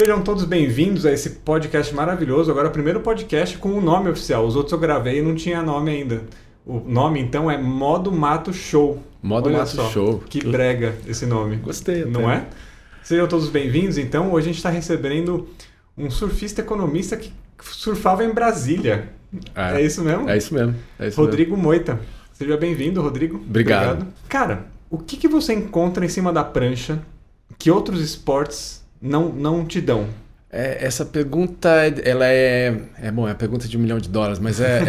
Sejam todos bem-vindos a esse podcast maravilhoso. Agora, o primeiro podcast com o nome oficial. Os outros eu gravei e não tinha nome ainda. O nome, então, é Modo Mato Show. Modo Olha Mato só, Show. Que brega esse nome. Gostei até. Não é? Sejam todos bem-vindos. Então, hoje a gente está recebendo um surfista economista que surfava em Brasília. É, isso mesmo? É isso mesmo. É isso Rodrigo Moita. Seja bem-vindo, Rodrigo. Obrigado. Cara, o que, que você encontra em cima da prancha que outros esportes não, não te dão? É, essa pergunta, ela é. É bom, é a pergunta de um milhão de dólares, mas é.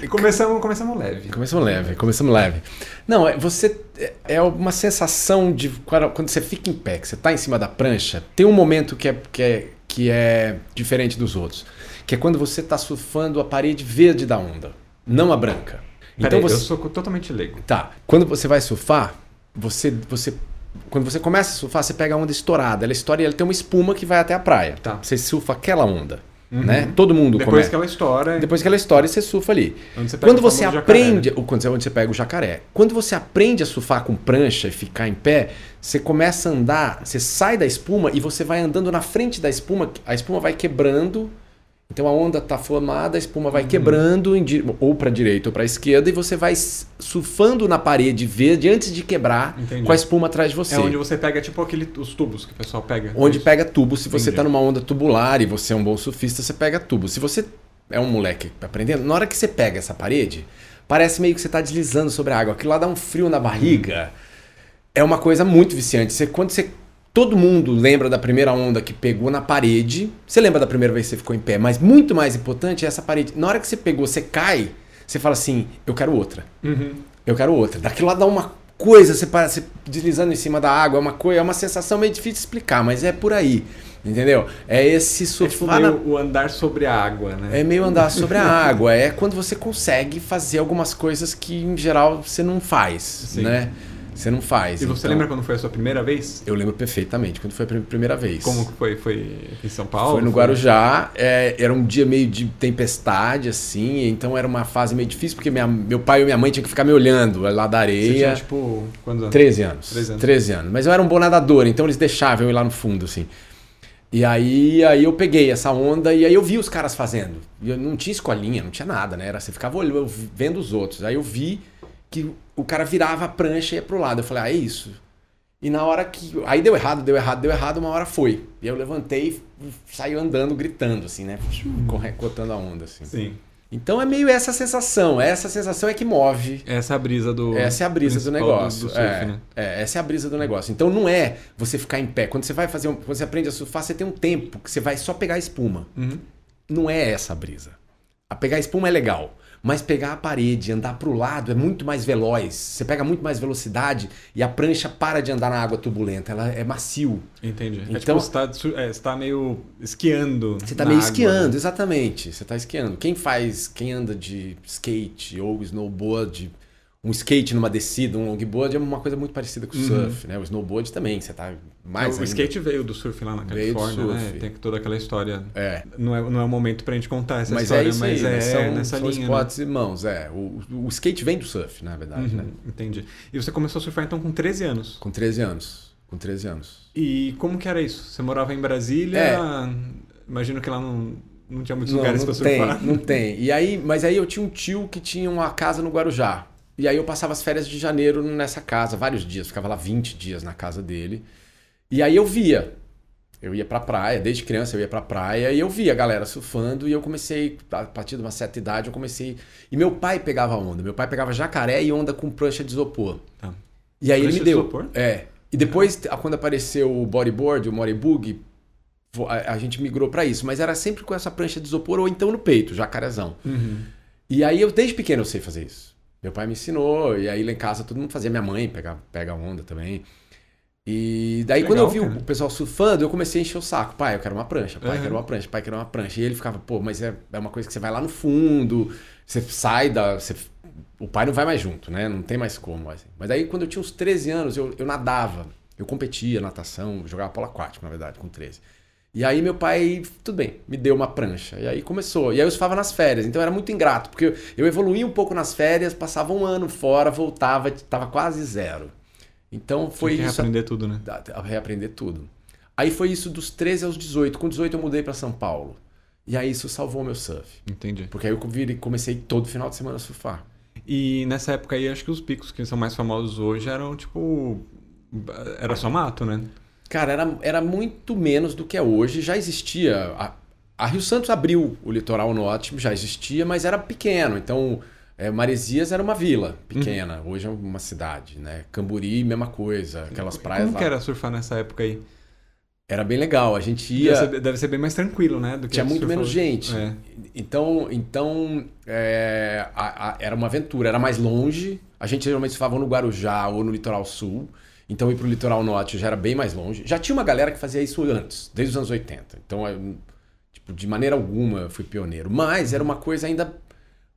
é... começamos, começamos leve. Começamos leve, começamos leve. Não, é, você. É uma sensação de. Quando você fica em pé, que você está em cima da prancha, tem um momento que é, que é, que é diferente dos outros. Que é quando você está surfando a parede verde da onda, não a branca. Então Peraí, você... eu sou totalmente leigo. Tá. Quando você vai surfar, você, você quando você começa a surfar, você pega a onda estourada. Ela estoura e ela tem uma espuma que vai até a praia. Tá. Você surfa aquela onda. Uhum. Né? Todo mundo Depois começa. que ela estoura. Depois que ela estoura, você surfa ali. Você quando você aprende. Jacaré, né? Quando você pega o jacaré. Quando você aprende a surfar com prancha e ficar em pé, você começa a andar, você sai da espuma e você vai andando na frente da espuma, a espuma vai quebrando então a onda está formada, a espuma vai uhum. quebrando em, ou para a direita ou para a esquerda e você vai surfando na parede verde antes de quebrar Entendi. com a espuma atrás de você. É onde você pega tipo aquele, os tubos que o pessoal pega. Onde Isso. pega tubo. Se você está numa onda tubular e você é um bom surfista, você pega tubo. Se você é um moleque aprendendo, na hora que você pega essa parede, parece meio que você está deslizando sobre a água. Aquilo lá dá um frio na barriga. Uhum. É uma coisa muito viciante. Você, quando você Todo mundo lembra da primeira onda que pegou na parede. Você lembra da primeira vez que você ficou em pé, mas muito mais importante é essa parede. Na hora que você pegou, você cai, você fala assim: eu quero outra. Uhum. Eu quero outra. Daquilo lá dá uma coisa, você parece deslizando em cima da água, é uma coisa, é uma sensação meio difícil de explicar, mas é por aí. Entendeu? É esse surfar. É tipo o andar sobre a água, né? É meio andar sobre a água. É quando você consegue fazer algumas coisas que, em geral, você não faz, Sim. né? Você não faz. E você então... lembra quando foi a sua primeira vez? Eu lembro perfeitamente, quando foi a primeira vez. Como que foi? Foi em São Paulo? Foi no Guarujá. É, era um dia meio de tempestade, assim, então era uma fase meio difícil, porque minha, meu pai e minha mãe tinham que ficar me olhando lá da areia. Você tinha, tipo, quantos anos? 13 anos. 13 anos. 13 anos. Mas eu era um bom nadador, então eles deixavam eu ir lá no fundo, assim. E aí, aí eu peguei essa onda e aí eu vi os caras fazendo. Eu não tinha escolinha, não tinha nada, né? Era, você ficava olhando, vendo os outros. Aí eu vi que o cara virava a prancha e ia pro lado. Eu falei, ah, é isso. E na hora que. Aí deu errado, deu errado, deu errado, uma hora foi. E eu levantei e saí andando, gritando, assim, né? Cortando a onda, assim. Sim. Então é meio essa sensação. Essa sensação é que move. Essa é a brisa do. Essa é a brisa do negócio. Do, do surf, é, né? é, essa é a brisa do negócio. Então não é você ficar em pé. Quando você vai fazer. Um, quando você aprende a surfar, você tem um tempo que você vai só pegar a espuma. Uhum. Não é essa a brisa. A pegar espuma é legal. Mas pegar a parede, andar para o lado é muito mais veloz. Você pega muito mais velocidade e a prancha para de andar na água turbulenta. Ela é macio. Entendi. É então, é tipo, você está é, tá meio esquiando. Você está meio água, esquiando, né? exatamente. Você está esquiando. Quem faz, quem anda de skate ou snowboard um skate numa descida, um longboard é uma coisa muito parecida com o uhum. surf, né? O snowboard também, você tá mais. o ainda. skate veio do surf lá na Califórnia, né? Tem toda aquela história. É. Não é, não é o momento pra gente contar essa mas história, é mas aí, é são, nessa são linha. Né? esportes né? irmãos, é. O, o skate vem do surf, na verdade, uhum, né? Entendi. E você começou a surfar então com 13 anos? Com 13 anos. Com 13 anos. E como que era isso? Você morava em Brasília? É. Imagino que lá não. Não tinha muitos não, lugares para surfar. Tem, não tem. E aí, mas aí eu tinha um tio que tinha uma casa no Guarujá. E aí eu passava as férias de janeiro nessa casa, vários dias, ficava lá 20 dias na casa dele. E aí eu via. Eu ia pra praia, desde criança eu ia pra praia e eu via a galera surfando e eu comecei, a partir de uma certa idade, eu comecei. E meu pai pegava onda. Meu pai pegava jacaré e onda com prancha de isopor. Tá. E aí prancha ele me deu. Isopor? É. E depois, quando apareceu o bodyboard, o moribug, a, a gente migrou para isso. Mas era sempre com essa prancha de isopor ou então no peito, jacarezão. Uhum. E aí eu, desde pequeno, eu sei fazer isso. Meu pai me ensinou, e aí lá em casa todo mundo fazia, minha mãe pega, pega onda também. E daí, Legal, quando eu vi cara. o pessoal surfando, eu comecei a encher o saco. Pai, eu quero uma prancha, pai, uhum. quero uma prancha, pai, quero uma prancha. E ele ficava, pô, mas é, é uma coisa que você vai lá no fundo, você sai da. Você, o pai não vai mais junto, né? Não tem mais como. Assim. Mas aí, quando eu tinha uns 13 anos, eu, eu nadava. Eu competia natação, jogava polo aquático, na verdade, com 13. E aí meu pai, tudo bem, me deu uma prancha. E aí começou. E aí eu surfava nas férias. Então era muito ingrato, porque eu evoluía um pouco nas férias, passava um ano fora, voltava, tava quase zero. Então foi Tem que isso. reaprender tudo, né? Reaprender tudo. Aí foi isso dos 13 aos 18. Com 18 eu mudei para São Paulo. E aí isso salvou meu surf. Entendi. Porque aí eu comecei todo final de semana a surfar. E nessa época aí, acho que os picos que são mais famosos hoje eram tipo. Era só mato, né? Cara, era, era muito menos do que é hoje. Já existia. A, a Rio Santos abriu o litoral norte, já existia, mas era pequeno. Então, é, Maresias era uma vila pequena. Uhum. Hoje é uma cidade, né? Camburi, mesma coisa. Aquelas praias Como lá. que era surfar nessa época aí? Era bem legal. A gente ia. Deve ser, deve ser bem mais tranquilo, né? Do que Tinha muito menos gente. É. Então, então é, a, a, era uma aventura. Era mais longe. A gente geralmente surfava no Guarujá ou no litoral sul. Então ir para o litoral norte já era bem mais longe. Já tinha uma galera que fazia isso antes, desde os anos 80. Então, eu, tipo, de maneira alguma eu fui pioneiro. Mas era uma coisa ainda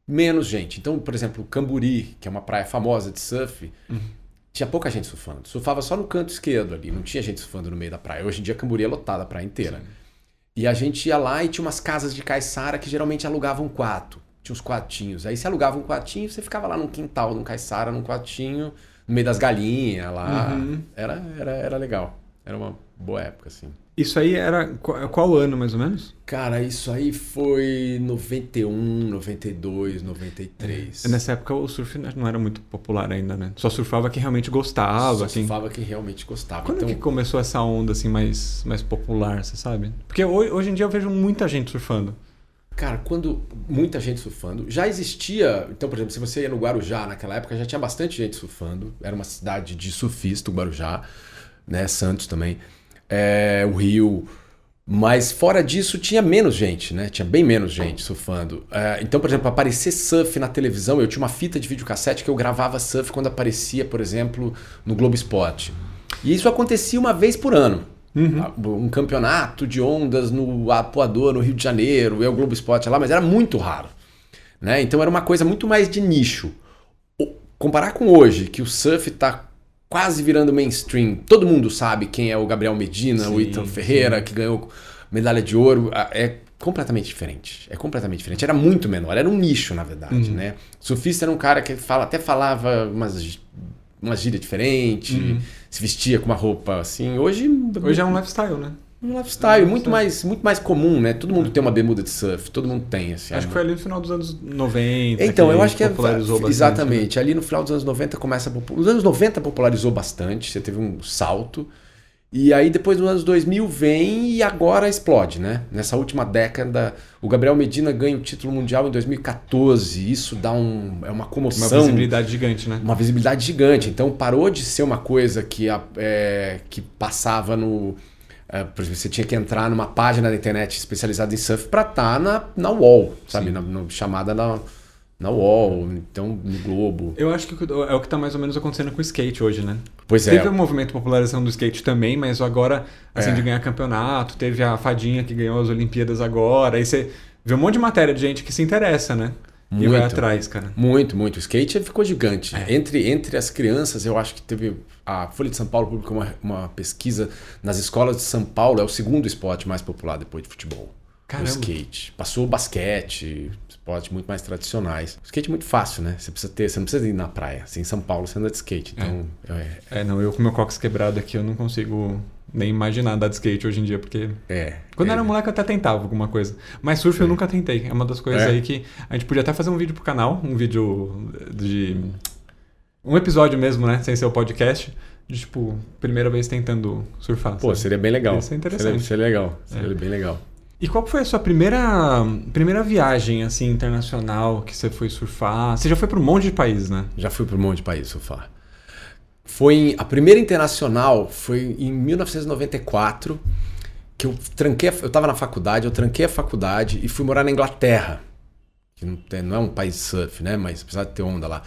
menos gente. Então, por exemplo, Camburi, que é uma praia famosa de surf, uhum tinha pouca gente surfando. Surfava só no canto esquerdo ali, não tinha gente surfando no meio da praia. Hoje em dia Camburi é lotada a praia inteira. Sim. E a gente ia lá e tinha umas casas de caiçara que geralmente alugavam um quarto. Tinha uns quartinhos. Aí você alugava um quartinho, você ficava lá num quintal, num caiçara, num quartinho, no meio das galinhas lá. Uhum. Era, era, era legal. Era uma boa época, assim. Isso aí era qual ano mais ou menos? Cara, isso aí foi 91, 92, 93. É, nessa época o surf não era muito popular ainda, né? Só surfava quem realmente gostava. Só quem... surfava quem realmente gostava. Quando então... que começou essa onda assim mais, mais popular, você sabe? Porque hoje, hoje em dia eu vejo muita gente surfando. Cara, quando muita gente surfando, já existia. Então, por exemplo, se você ia no Guarujá naquela época, já tinha bastante gente surfando. Era uma cidade de surfista, o Guarujá, né? Santos também é, o Rio. Mas fora disso tinha menos gente, né? Tinha bem menos gente surfando. É, então, por exemplo, aparecer surf na televisão, eu tinha uma fita de videocassete que eu gravava surf quando aparecia, por exemplo, no Globo Esporte. E isso acontecia uma vez por ano. Uhum. Um campeonato de ondas no Apoador, no Rio de Janeiro, o Globo Esporte lá, mas era muito raro. Né? Então era uma coisa muito mais de nicho. Comparar com hoje, que o surf está quase virando mainstream. Todo mundo sabe quem é o Gabriel Medina, sim, o Ethan Ferreira, sim. que ganhou medalha de ouro. É completamente diferente. É completamente diferente. Era muito menor, era um nicho, na verdade, uhum. né? Surfista era um cara que fala, até falava umas, umas gírias diferentes, uhum. se vestia com uma roupa assim. Hoje. Hoje é um lifestyle, né? Um lifestyle muito mais, muito mais comum, né? Todo mundo tem uma bermuda de surf, todo mundo tem. Assim, acho que foi ali no final dos anos 90. Então, eu acho que é. Bastante, exatamente. Né? Ali no final dos anos 90 começa a. Os anos 90 popularizou bastante, você teve um salto. E aí depois dos anos 2000 vem e agora explode, né? Nessa última década, o Gabriel Medina ganha o título mundial em 2014. Isso dá um, é uma comoção. Uma visibilidade gigante, né? Uma visibilidade gigante. Então parou de ser uma coisa que, é, que passava no é, por exemplo, você tinha que entrar numa página da internet especializada em surf para estar tá na, na wall, sabe? Na, na, chamada na, na wall, então no Globo. Eu acho que é o que está mais ou menos acontecendo com o skate hoje, né? Pois teve é. Teve o um movimento de popularização do skate também, mas agora, assim, é. de ganhar campeonato, teve a fadinha que ganhou as Olimpíadas agora, aí você vê um monte de matéria de gente que se interessa, né? Muito, e vai atrás, cara. Muito, muito. O skate ficou gigante. É. Entre, entre as crianças, eu acho que teve. A Folha de São Paulo publicou uma, uma pesquisa nas escolas de São Paulo, é o segundo esporte mais popular depois de futebol. Caramba. O skate. Passou o basquete, esportes muito mais tradicionais. O skate é muito fácil, né? Você precisa ter, você não precisa ir na praia. Assim, em São Paulo você anda de skate. Então, é. é, é não, eu com meu cox quebrado aqui, eu não consigo nem imaginar andar de skate hoje em dia, porque. É. Quando é. era moleque eu até tentava alguma coisa. Mas surf eu nunca tentei. É uma das coisas é. aí que. A gente podia até fazer um vídeo pro canal, um vídeo de. Um episódio mesmo, né? Sem ser o podcast. De, tipo, primeira vez tentando surfar. Pô, sabe? seria bem legal. Seria interessante. Seria, seria legal. Seria é. bem legal. E qual foi a sua primeira, primeira viagem assim internacional que você foi surfar? Você já foi para um monte de países, né? Já fui para um monte de países surfar. Foi a primeira internacional foi em 1994 que eu tranquei, eu estava na faculdade, eu tranquei a faculdade e fui morar na Inglaterra, que não, tem, não é um país de surf, né? Mas apesar de ter onda lá.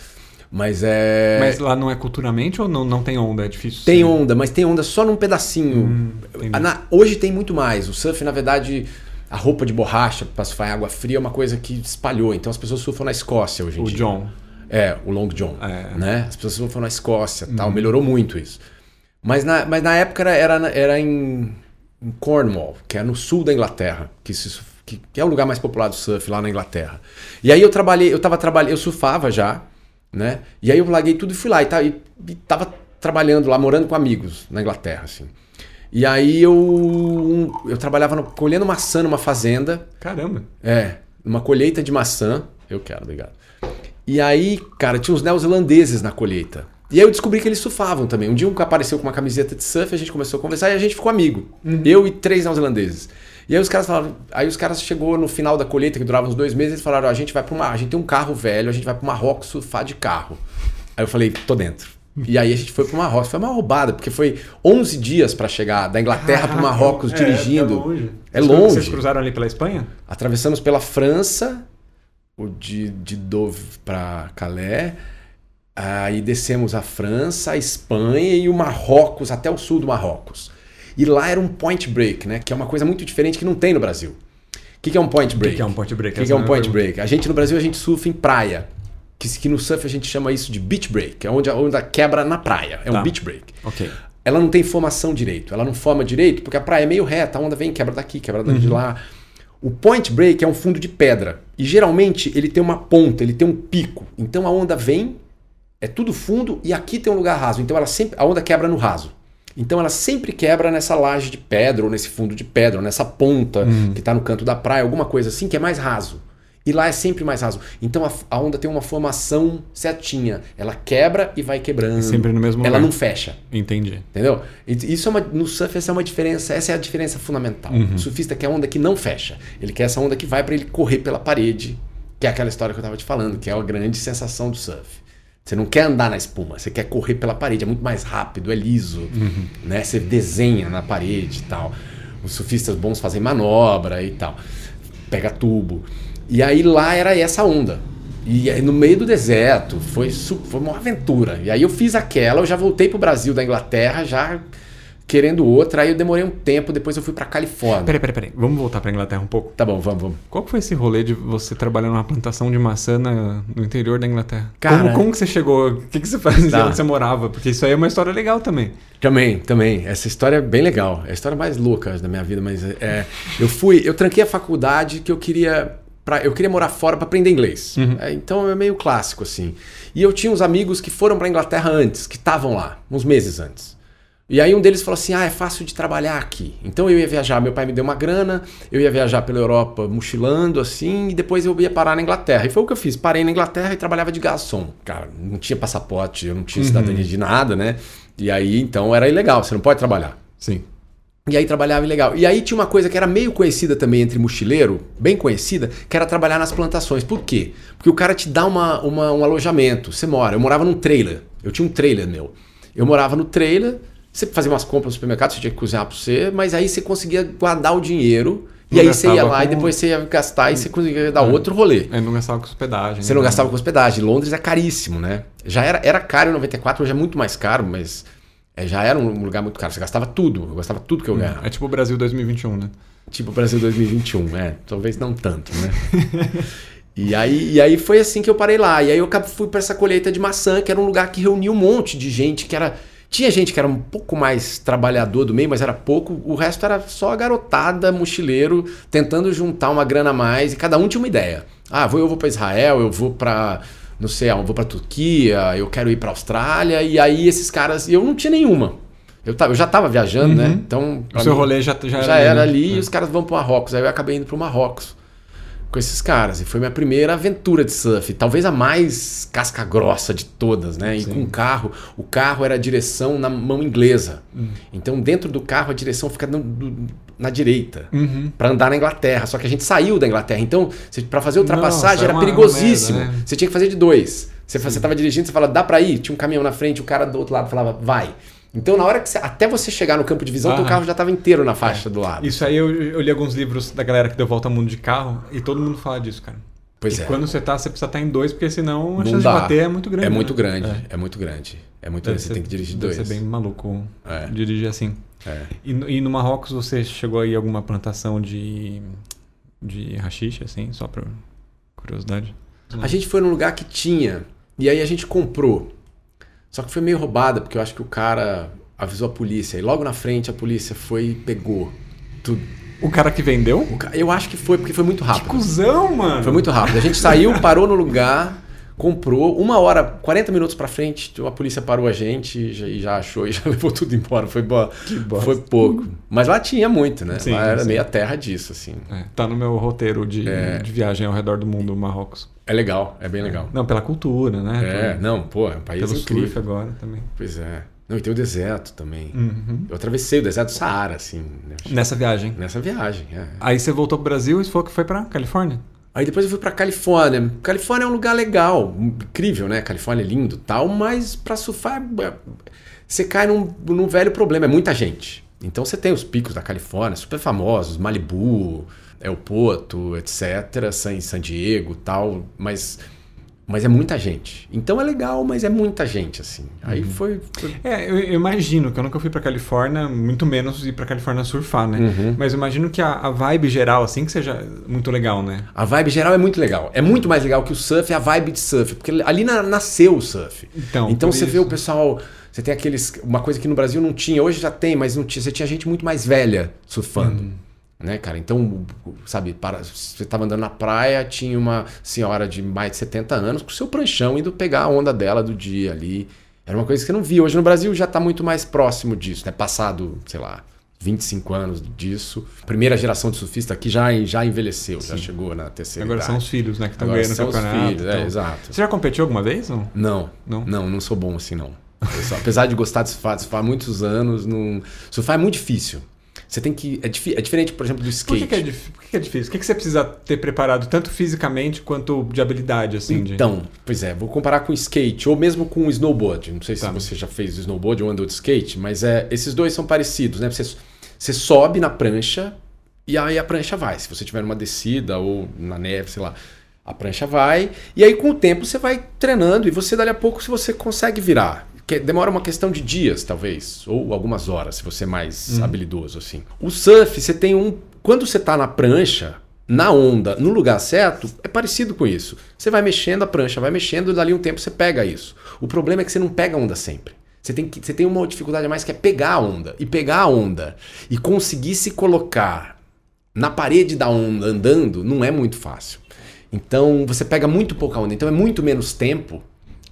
Mas é. Mas lá não é culturalmente ou não, não tem onda? É difícil. Tem onda, mas tem onda só num pedacinho. Hum, na, hoje tem muito mais. O surf, na verdade, a roupa de borracha para surfar em água fria é uma coisa que espalhou. Então as pessoas surfam na Escócia hoje em o dia. O John. É, o Long John. É. Né? As pessoas foram na Escócia tal, uhum. melhorou muito isso. Mas na, mas na época era, era em, em Cornwall, que é no sul da Inglaterra, que, se, que, que, é o lugar mais popular do surf lá na Inglaterra. E aí eu trabalhei, eu tava trabalhando, eu surfava já, né? E aí eu larguei tudo e fui lá e, tá, e, e tava trabalhando lá, morando com amigos na Inglaterra, assim. E aí eu, eu trabalhava no, colhendo maçã numa fazenda. Caramba. É, numa colheita de maçã. Eu quero, obrigado. E aí, cara, tinha uns neozelandeses na colheita. E aí eu descobri que eles surfavam também. Um dia um apareceu com uma camiseta de surf, a gente começou a conversar e a gente ficou amigo. Uhum. Eu e três neozelandeses. E aí os caras falaram, aí os caras chegou no final da colheita, que durava uns dois meses, eles falaram, a gente vai para uma, a gente tem um carro velho, a gente vai para Marrocos surfar de carro. Aí eu falei, tô dentro. E aí a gente foi para Marrocos. Foi uma roubada, porque foi 11 dias para chegar da Inglaterra ah, para Marrocos é, dirigindo. É longe. É longe. Vocês cruzaram ali pela Espanha? Atravessamos pela França, o de, de Dove para Calais. Aí descemos a França, a Espanha e o Marrocos, até o sul do Marrocos. E lá era um point break, né? Que é uma coisa muito diferente que não tem no Brasil. O que, que é um point break? O que, que, é um point break? O que, que, é um point break? A gente no Brasil a gente surfa em praia. Que, que no surf a gente chama isso de beach break, é onde a onda quebra na praia. É tá. um beach break. Ok. Ela não tem formação direito, ela não forma direito porque a praia é meio reta, a onda vem, quebra daqui, quebra uhum. de lá. O point break é um fundo de pedra. E geralmente ele tem uma ponta, ele tem um pico. Então a onda vem, é tudo fundo e aqui tem um lugar raso. Então ela sempre a onda quebra no raso. Então ela sempre quebra nessa laje de pedra, ou nesse fundo de pedra, ou nessa ponta hum. que está no canto da praia, alguma coisa assim que é mais raso. E lá é sempre mais raso. Então a, a onda tem uma formação certinha. Ela quebra e vai quebrando. Sempre no mesmo Ela lugar. não fecha. Entendi. Entendeu? Isso é uma, no surf essa é uma diferença. Essa é a diferença fundamental. Uhum. O surfista quer onda que não fecha. Ele quer essa onda que vai para ele correr pela parede, que é aquela história que eu estava te falando, que é a grande sensação do surf. Você não quer andar na espuma, você quer correr pela parede, é muito mais rápido, é liso, uhum. né? Você desenha na parede e tal. Os surfistas bons fazem manobra e tal. Pega tubo. E aí lá era essa onda. E aí, no meio do deserto, foi, foi uma aventura. E aí eu fiz aquela, eu já voltei pro Brasil da Inglaterra, já querendo outra. Aí eu demorei um tempo, depois eu fui pra Califórnia. Peraí, peraí, peraí. Vamos voltar pra Inglaterra um pouco? Tá bom, vamos, vamos. Qual foi esse rolê de você trabalhar numa plantação de maçã na, no interior da Inglaterra? Cara, como, como que você chegou? O que, que você fazia tá. onde você morava? Porque isso aí é uma história legal também. Também, também. Essa história é bem legal. É a história mais louca da minha vida, mas é, eu fui, eu tranquei a faculdade que eu queria Pra, eu queria morar fora para aprender inglês. Uhum. É, então é meio clássico assim. E eu tinha uns amigos que foram para Inglaterra antes, que estavam lá, uns meses antes. E aí um deles falou assim: "Ah, é fácil de trabalhar aqui". Então eu ia viajar, meu pai me deu uma grana, eu ia viajar pela Europa mochilando assim, e depois eu ia parar na Inglaterra. E foi o que eu fiz, parei na Inglaterra e trabalhava de garçom. Cara, não tinha passaporte, eu não tinha uhum. cidadania de nada, né? E aí então era ilegal, você não pode trabalhar. Sim. E aí trabalhava ilegal. E aí tinha uma coisa que era meio conhecida também entre mochileiro, bem conhecida, que era trabalhar nas plantações. Por quê? Porque o cara te dá uma, uma um alojamento. Você mora. Eu morava num trailer. Eu tinha um trailer meu. Eu morava no trailer, você fazia umas compras no supermercado, você tinha que cozinhar para você, mas aí você conseguia guardar o dinheiro. Não e aí você ia lá com... e depois você ia gastar e você conseguia dar é. outro rolê. Aí não gastava com hospedagem. Você né? não gastava com hospedagem. Londres é caríssimo, né? Já era, era caro em 94, hoje é muito mais caro, mas é, já era um lugar muito caro. Você gastava tudo. Eu gastava tudo que eu hum, ganhava. É tipo o Brasil 2021, né? Tipo o Brasil 2021, é. Talvez não tanto, né? E aí, e aí foi assim que eu parei lá. E aí eu fui para essa colheita de maçã, que era um lugar que reunia um monte de gente que era tinha gente que era um pouco mais trabalhador do meio, mas era pouco. O resto era só garotada, mochileiro, tentando juntar uma grana a mais. E cada um tinha uma ideia. Ah, vou, eu vou para Israel, eu vou para não sei, eu vou para Turquia, eu quero ir para Austrália. E aí esses caras, eu não tinha nenhuma. Eu, tava, eu já estava viajando, né? uhum. né? Então, o seu mim, rolê já, já, já era, ali, ali é. e os caras vão para Marrocos. Aí eu acabei indo para Marrocos com esses caras. E foi minha primeira aventura de surf. Talvez a mais casca grossa de todas, né? E Sim. com o carro. O carro era a direção na mão inglesa. Uhum. Então, dentro do carro, a direção fica do, na direita. Uhum. para andar na Inglaterra. Só que a gente saiu da Inglaterra. Então, para fazer ultrapassagem era perigosíssimo. Merda, né? Você tinha que fazer de dois. Você, estava dirigindo, você fala, dá para ir? Tinha um caminhão na frente, o cara do outro lado falava, vai. Então, na hora que você, até você chegar no campo de visão, ah, teu carro já estava inteiro na faixa é. do lado. Isso aí eu, eu, li alguns livros da galera que deu volta ao mundo de carro e todo mundo fala disso, cara. Pois e é. quando você tá, você precisa estar tá em dois, porque senão a Não chance dá. de bater é muito grande. É muito né? grande, é. é. muito grande. É muito grande, você tem que dirigir deve dois. Deve ser bem maluco é. dirigir assim. É. E, e no Marrocos você chegou aí alguma plantação de, de rachixe, assim, só por curiosidade? A gente foi num lugar que tinha, e aí a gente comprou. Só que foi meio roubada, porque eu acho que o cara avisou a polícia. E logo na frente a polícia foi e pegou tudo. O cara que vendeu? Eu acho que foi, porque foi muito rápido. Que cuzão, mano! Foi muito rápido. A gente saiu, parou no lugar, comprou, uma hora, 40 minutos para frente, a polícia parou a gente e já, achou e já levou tudo embora. Foi, bo... foi pouco. Mas lá tinha muito, né? Sim, lá era sim. meio a terra disso, assim. É, tá no meu roteiro de, é. de viagem ao redor do mundo, Marrocos. É legal, é bem legal. Não, pela cultura, né? É, Por... não, pô, é um país Pelo incrível. surf agora também. Pois é. Não, e tem o deserto também. Uhum. Eu atravessei o deserto do Saara, assim. Né? Nessa viagem? Nessa viagem, é. Aí você voltou pro Brasil e que foi pra Califórnia? Aí depois eu fui pra Califórnia. Califórnia é um lugar legal, incrível, né? Califórnia é lindo tal, mas pra surfar é, você cai num, num velho problema, é muita gente. Então você tem os picos da Califórnia, super famosos, Malibu, El Porto, etc., San, San Diego tal, mas mas é muita gente. Então é legal, mas é muita gente, assim. Aí uhum. foi, foi, É, eu, eu, imagino que eu nunca fui pra Califórnia, muito menos ir pra Califórnia surfar, né? Uhum. Mas eu imagino que a, a, vibe geral, assim, que seja muito legal, né? A vibe geral é muito legal. É muito mais legal que o surf, a vibe de surf. Porque ali na, nasceu o surf. Então, então você isso. vê o pessoal. Você tem aqueles. Uma coisa que no Brasil não tinha, hoje já tem, mas não tinha. Você tinha gente muito mais velha surfando. Uhum né, cara? Então, sabe, para, você estava andando na praia, tinha uma senhora de mais de 70 anos com seu pranchão indo pegar a onda dela do dia ali. Era uma coisa que eu não vi. Hoje no Brasil já está muito mais próximo disso, né? Passado, sei lá, 25 anos disso. Primeira geração de surfista aqui já, já envelheceu, Sim. já chegou na terceira Agora idade. são os filhos, né, que estão ganhando o campeonato. Os filhos, então. é, exato. Você já competiu alguma vez? Não? Não, não, não, não sou bom assim, não. Só, apesar de gostar de surfar, surfar há muitos anos, não... surfar é muito difícil. Você tem que. É, é diferente, por exemplo, do skate. Por que, que, é, por que, que é difícil? O que, que você precisa ter preparado, tanto fisicamente quanto de habilidade, assim? Então, de... pois é, vou comparar com skate, ou mesmo com snowboard. Não sei tá. se você já fez snowboard ou andou de skate, mas é, esses dois são parecidos, né? Você, você sobe na prancha e aí a prancha vai. Se você tiver numa descida ou na neve, sei lá. A prancha vai, e aí com o tempo você vai treinando e você dali a pouco se você consegue virar que demora uma questão de dias, talvez, ou algumas horas, se você é mais uhum. habilidoso assim. O surf, você tem um. Quando você está na prancha, na onda, no lugar certo, é parecido com isso. Você vai mexendo a prancha, vai mexendo, e dali um tempo você pega isso. O problema é que você não pega a onda sempre. Você tem, que, você tem uma dificuldade a mais que é pegar a onda. E pegar a onda e conseguir se colocar na parede da onda andando não é muito fácil. Então você pega muito pouca onda. Então é muito menos tempo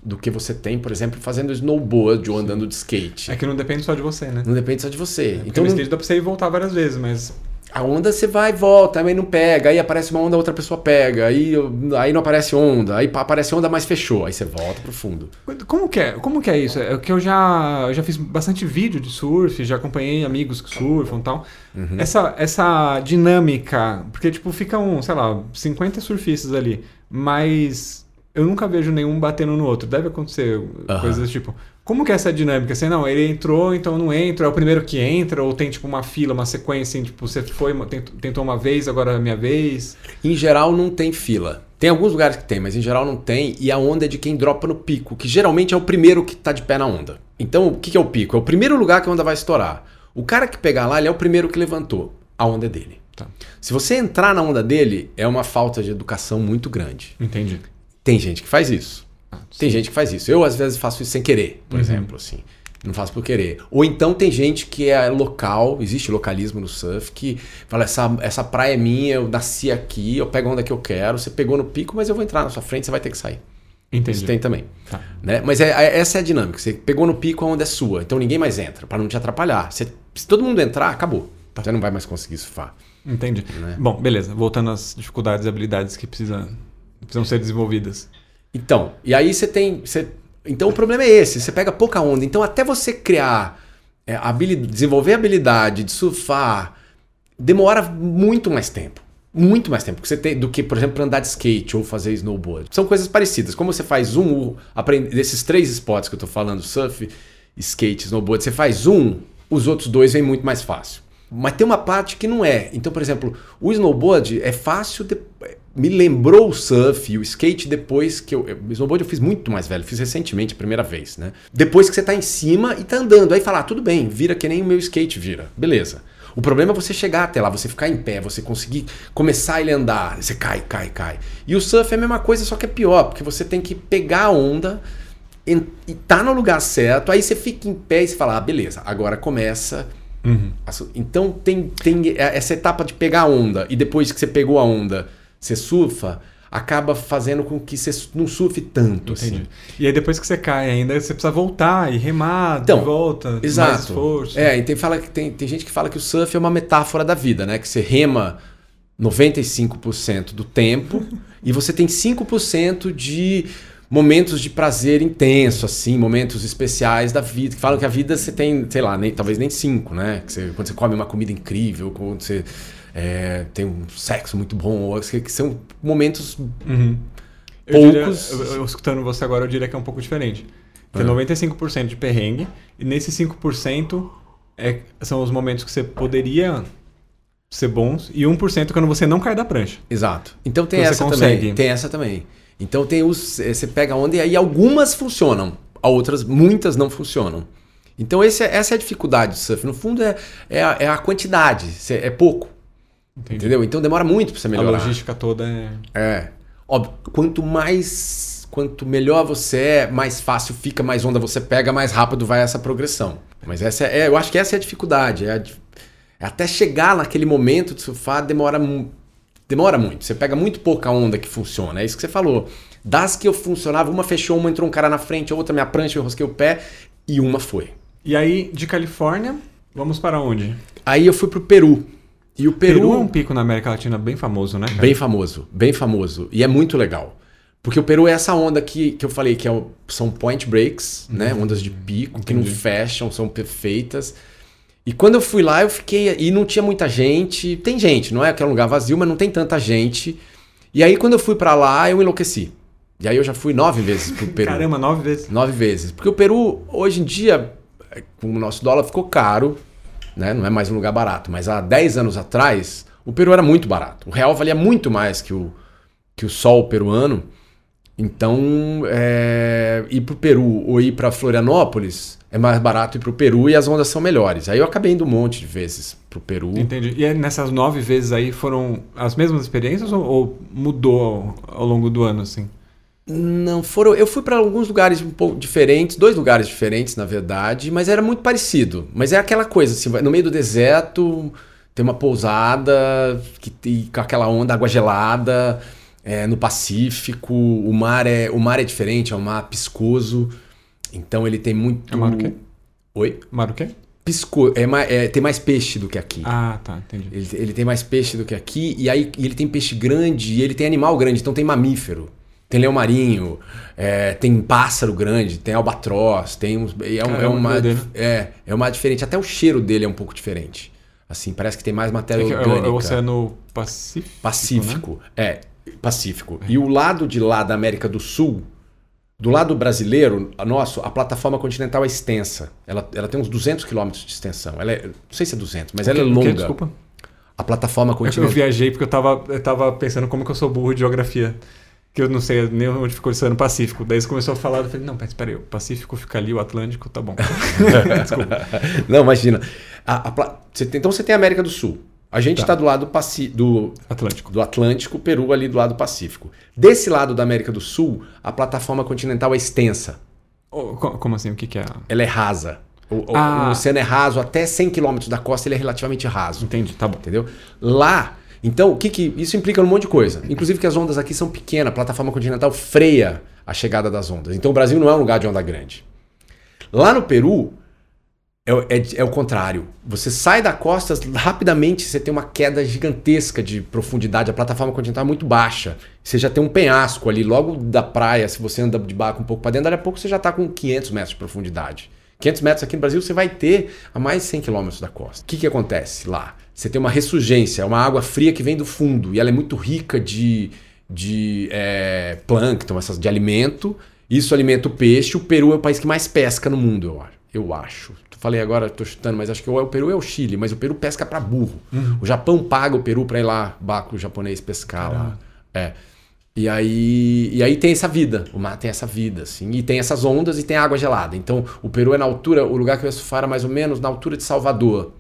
do que você tem, por exemplo, fazendo snowboard ou andando de skate. É que não depende só de você, né? Não depende só de você. É, então no skate dá pra você ir e voltar várias vezes, mas a onda você vai e volta, aí não pega, aí aparece uma onda, outra pessoa pega, aí, aí não aparece onda, aí aparece onda, mas fechou, aí você volta pro fundo. Como que é? Como que é isso? É que eu já, eu já fiz bastante vídeo de surf, já acompanhei amigos que surfam e tal. Uhum. Essa, essa dinâmica, porque tipo, ficam, sei lá, 50 surfistas ali, mas eu nunca vejo nenhum batendo no outro. Deve acontecer uhum. coisas tipo. Como que é essa dinâmica? Assim, não, ele entrou, então não entra, é o primeiro que entra, ou tem tipo uma fila, uma sequência, assim, tipo, você foi, tentou uma vez, agora é a minha vez? Em geral não tem fila. Tem alguns lugares que tem, mas em geral não tem, e a onda é de quem dropa no pico, que geralmente é o primeiro que está de pé na onda. Então, o que é o pico? É o primeiro lugar que a onda vai estourar. O cara que pegar lá, ele é o primeiro que levantou. A onda é dele. Tá. Se você entrar na onda dele, é uma falta de educação muito grande. Entendi. Tem gente que faz isso. Ah, tem gente que faz isso. Eu, às vezes, faço isso sem querer, por uhum. exemplo, assim. Não faço por querer. Ou então tem gente que é local, existe localismo no surf, que fala: essa, essa praia é minha, eu nasci aqui, eu pego onda que eu quero, você pegou no pico, mas eu vou entrar na sua frente, você vai ter que sair. Entendi. Isso tem também. Tá. Né? Mas é, é, essa é a dinâmica. Você pegou no pico, a onda é sua. Então ninguém mais entra, para não te atrapalhar. Você, se todo mundo entrar, acabou. Tá. Você não vai mais conseguir surfar. Entendi. Né? Bom, beleza. Voltando às dificuldades e habilidades que precisa, precisam ser desenvolvidas. Então, e aí você tem. Você, então o problema é esse: você pega pouca onda. Então, até você criar, é, habilidade, desenvolver habilidade de surfar, demora muito mais tempo. Muito mais tempo você tem do que, por exemplo, andar de skate ou fazer snowboard. São coisas parecidas. Como você faz um, aprende, desses três esportes que eu tô falando, surf, skate, snowboard, você faz um, os outros dois vêm muito mais fácil. Mas tem uma parte que não é. Então, por exemplo, o snowboard é fácil, de, me lembrou o surf e o skate depois que eu. O snowboard eu fiz muito mais velho, fiz recentemente, a primeira vez, né? Depois que você tá em cima e tá andando, aí falar, ah, tudo bem, vira que nem o meu skate vira. Beleza. O problema é você chegar até lá, você ficar em pé, você conseguir começar ele a andar, você cai, cai, cai. E o surf é a mesma coisa, só que é pior, porque você tem que pegar a onda e tá no lugar certo, aí você fica em pé e você fala, ah, beleza, agora começa. Uhum. Então tem, tem essa etapa de pegar a onda, e depois que você pegou a onda, você surfa, acaba fazendo com que você não surfe tanto. Entendi. Assim. E aí depois que você cai ainda, você precisa voltar e remar então, de volta, exato. mais esforço. É, e tem, fala, tem, tem gente que fala que o surf é uma metáfora da vida, né? Que você rema 95% do tempo e você tem 5% de momentos de prazer intenso, assim, momentos especiais da vida. Que falam que a vida você tem, sei lá, nem, talvez nem cinco, né? Que você, quando você come uma comida incrível, quando você é, tem um sexo muito bom, que são momentos uhum. poucos. Eu, diria, eu, eu, escutando você agora, eu diria que é um pouco diferente. Que uhum. é 95% de perrengue, e nesses 5% é, são os momentos que você poderia ser bons, e 1% quando você não cai da prancha. Exato. Então tem essa também. Tem essa também. Então tem os. Eh, você pega onda e aí algumas funcionam, outras, muitas não funcionam. Então esse, é, essa é a dificuldade do surf. No fundo é, é, a, é a quantidade, é pouco. Entendi. Entendeu? Então demora muito para você melhorar. A logística toda é. É. Óbvio, quanto mais. Quanto melhor você é, mais fácil fica, mais onda você pega, mais rápido vai essa progressão. Mas essa é, eu acho que essa é a dificuldade. É, a, é até chegar naquele momento de surfar demora Demora muito. Você pega muito pouca onda que funciona. É isso que você falou. Das que eu funcionava, uma fechou, uma entrou um cara na frente, a outra minha prancha, eu rosquei o pé e uma foi. E aí, de Califórnia, vamos para onde? Aí eu fui pro Peru. E o Peru, Peru é um pico na América Latina bem famoso, né? Cara? Bem famoso, bem famoso. E é muito legal. Porque o Peru é essa onda que, que eu falei, que é o, são point breaks, né? uhum. né? Ondas de pico, Entendi. que não fecham, são perfeitas. E quando eu fui lá, eu fiquei. E não tinha muita gente. Tem gente, não é que é um lugar vazio, mas não tem tanta gente. E aí, quando eu fui para lá, eu enlouqueci. E aí eu já fui nove vezes pro Peru. Caramba, nove vezes? Nove vezes. Porque o Peru, hoje em dia, com o nosso dólar ficou caro, né? Não é mais um lugar barato. Mas há dez anos atrás, o Peru era muito barato. O real valia muito mais que o, que o sol peruano. Então, é, ir para o Peru ou ir para Florianópolis é mais barato ir para o Peru e as ondas são melhores. Aí eu acabei indo um monte de vezes para o Peru. Entendi. E nessas nove vezes aí foram as mesmas experiências ou, ou mudou ao, ao longo do ano, assim? Não, foram. Eu fui para alguns lugares um pouco diferentes, dois lugares diferentes, na verdade, mas era muito parecido. Mas é aquela coisa, assim, no meio do deserto, tem uma pousada que, com aquela onda, água gelada é, no Pacífico, o mar é o mar é diferente, é um mar piscoso. Então ele tem muito. É mar o quê? Oi? Mar o quê? Pisco, é, é, tem mais peixe do que aqui. Ah, tá, entendi. Ele, ele tem mais peixe do que aqui, e aí ele tem peixe grande, e ele tem animal grande, então tem mamífero. Tem leão marinho, é, tem pássaro grande, tem albatroz, tem uns, é, um, é, uma, é, é uma diferente. Até o cheiro dele é um pouco diferente. Assim, parece que tem mais matéria é, é orgânica. É o Oceano Pacífico. Pacífico, né? é. Pacífico. E o lado de lá da América do Sul, do lado brasileiro, a nosso, a plataforma continental é extensa. Ela, ela tem uns 200 quilômetros de extensão. Ela é, não sei se é 200, mas ela é longa. desculpa? A plataforma continental. Eu viajei porque eu tava, eu tava pensando como que eu sou burro de geografia. Que eu não sei nem onde ficou esse ano Pacífico. Daí você começou a falar, eu falei, não, mas peraí, o Pacífico fica ali, o Atlântico, tá bom. Desculpa. Não, imagina. A, a, você tem, então você tem a América do Sul. A gente está tá do lado do Atlântico. do Atlântico, Peru ali do lado Pacífico. Desse lado da América do Sul, a plataforma continental é extensa. Oh, como assim? O que, que é? Ela é rasa. O, ah. o, oceano é raso, até 100 km da costa ele é relativamente raso. Entendi, tá bom. Entendeu? Lá, então, o que, que isso implica um monte de coisa. Inclusive que as ondas aqui são pequenas, a plataforma continental freia a chegada das ondas. Então o Brasil não é um lugar de onda grande. Lá no Peru, é, é, é, o contrário. Você sai da costa, rapidamente você tem uma queda gigantesca de profundidade. A plataforma continental é muito baixa. Você já tem um penhasco ali, logo da praia. Se você anda de barco um pouco para dentro, daqui a pouco você já está com 500 metros de profundidade. 500 metros aqui no Brasil você vai ter a mais de 100 quilômetros da costa. O que, que acontece lá? Você tem uma ressurgência, é uma água fria que vem do fundo e ela é muito rica de, de é, plâncton, essas, de alimento. Isso alimenta o peixe. O Peru é o país que mais pesca no mundo, eu acho. Eu acho falei agora, estou chutando, mas acho que o Peru é o Chile, mas o Peru pesca para burro. Uhum. O Japão paga o Peru para ir lá, barco japonês pescar Caramba. lá. É. E aí, e aí tem essa vida, o mar tem essa vida, assim, e tem essas ondas e tem água gelada. Então, o Peru é na altura, o lugar que eu ia surfar era mais ou menos na altura de Salvador.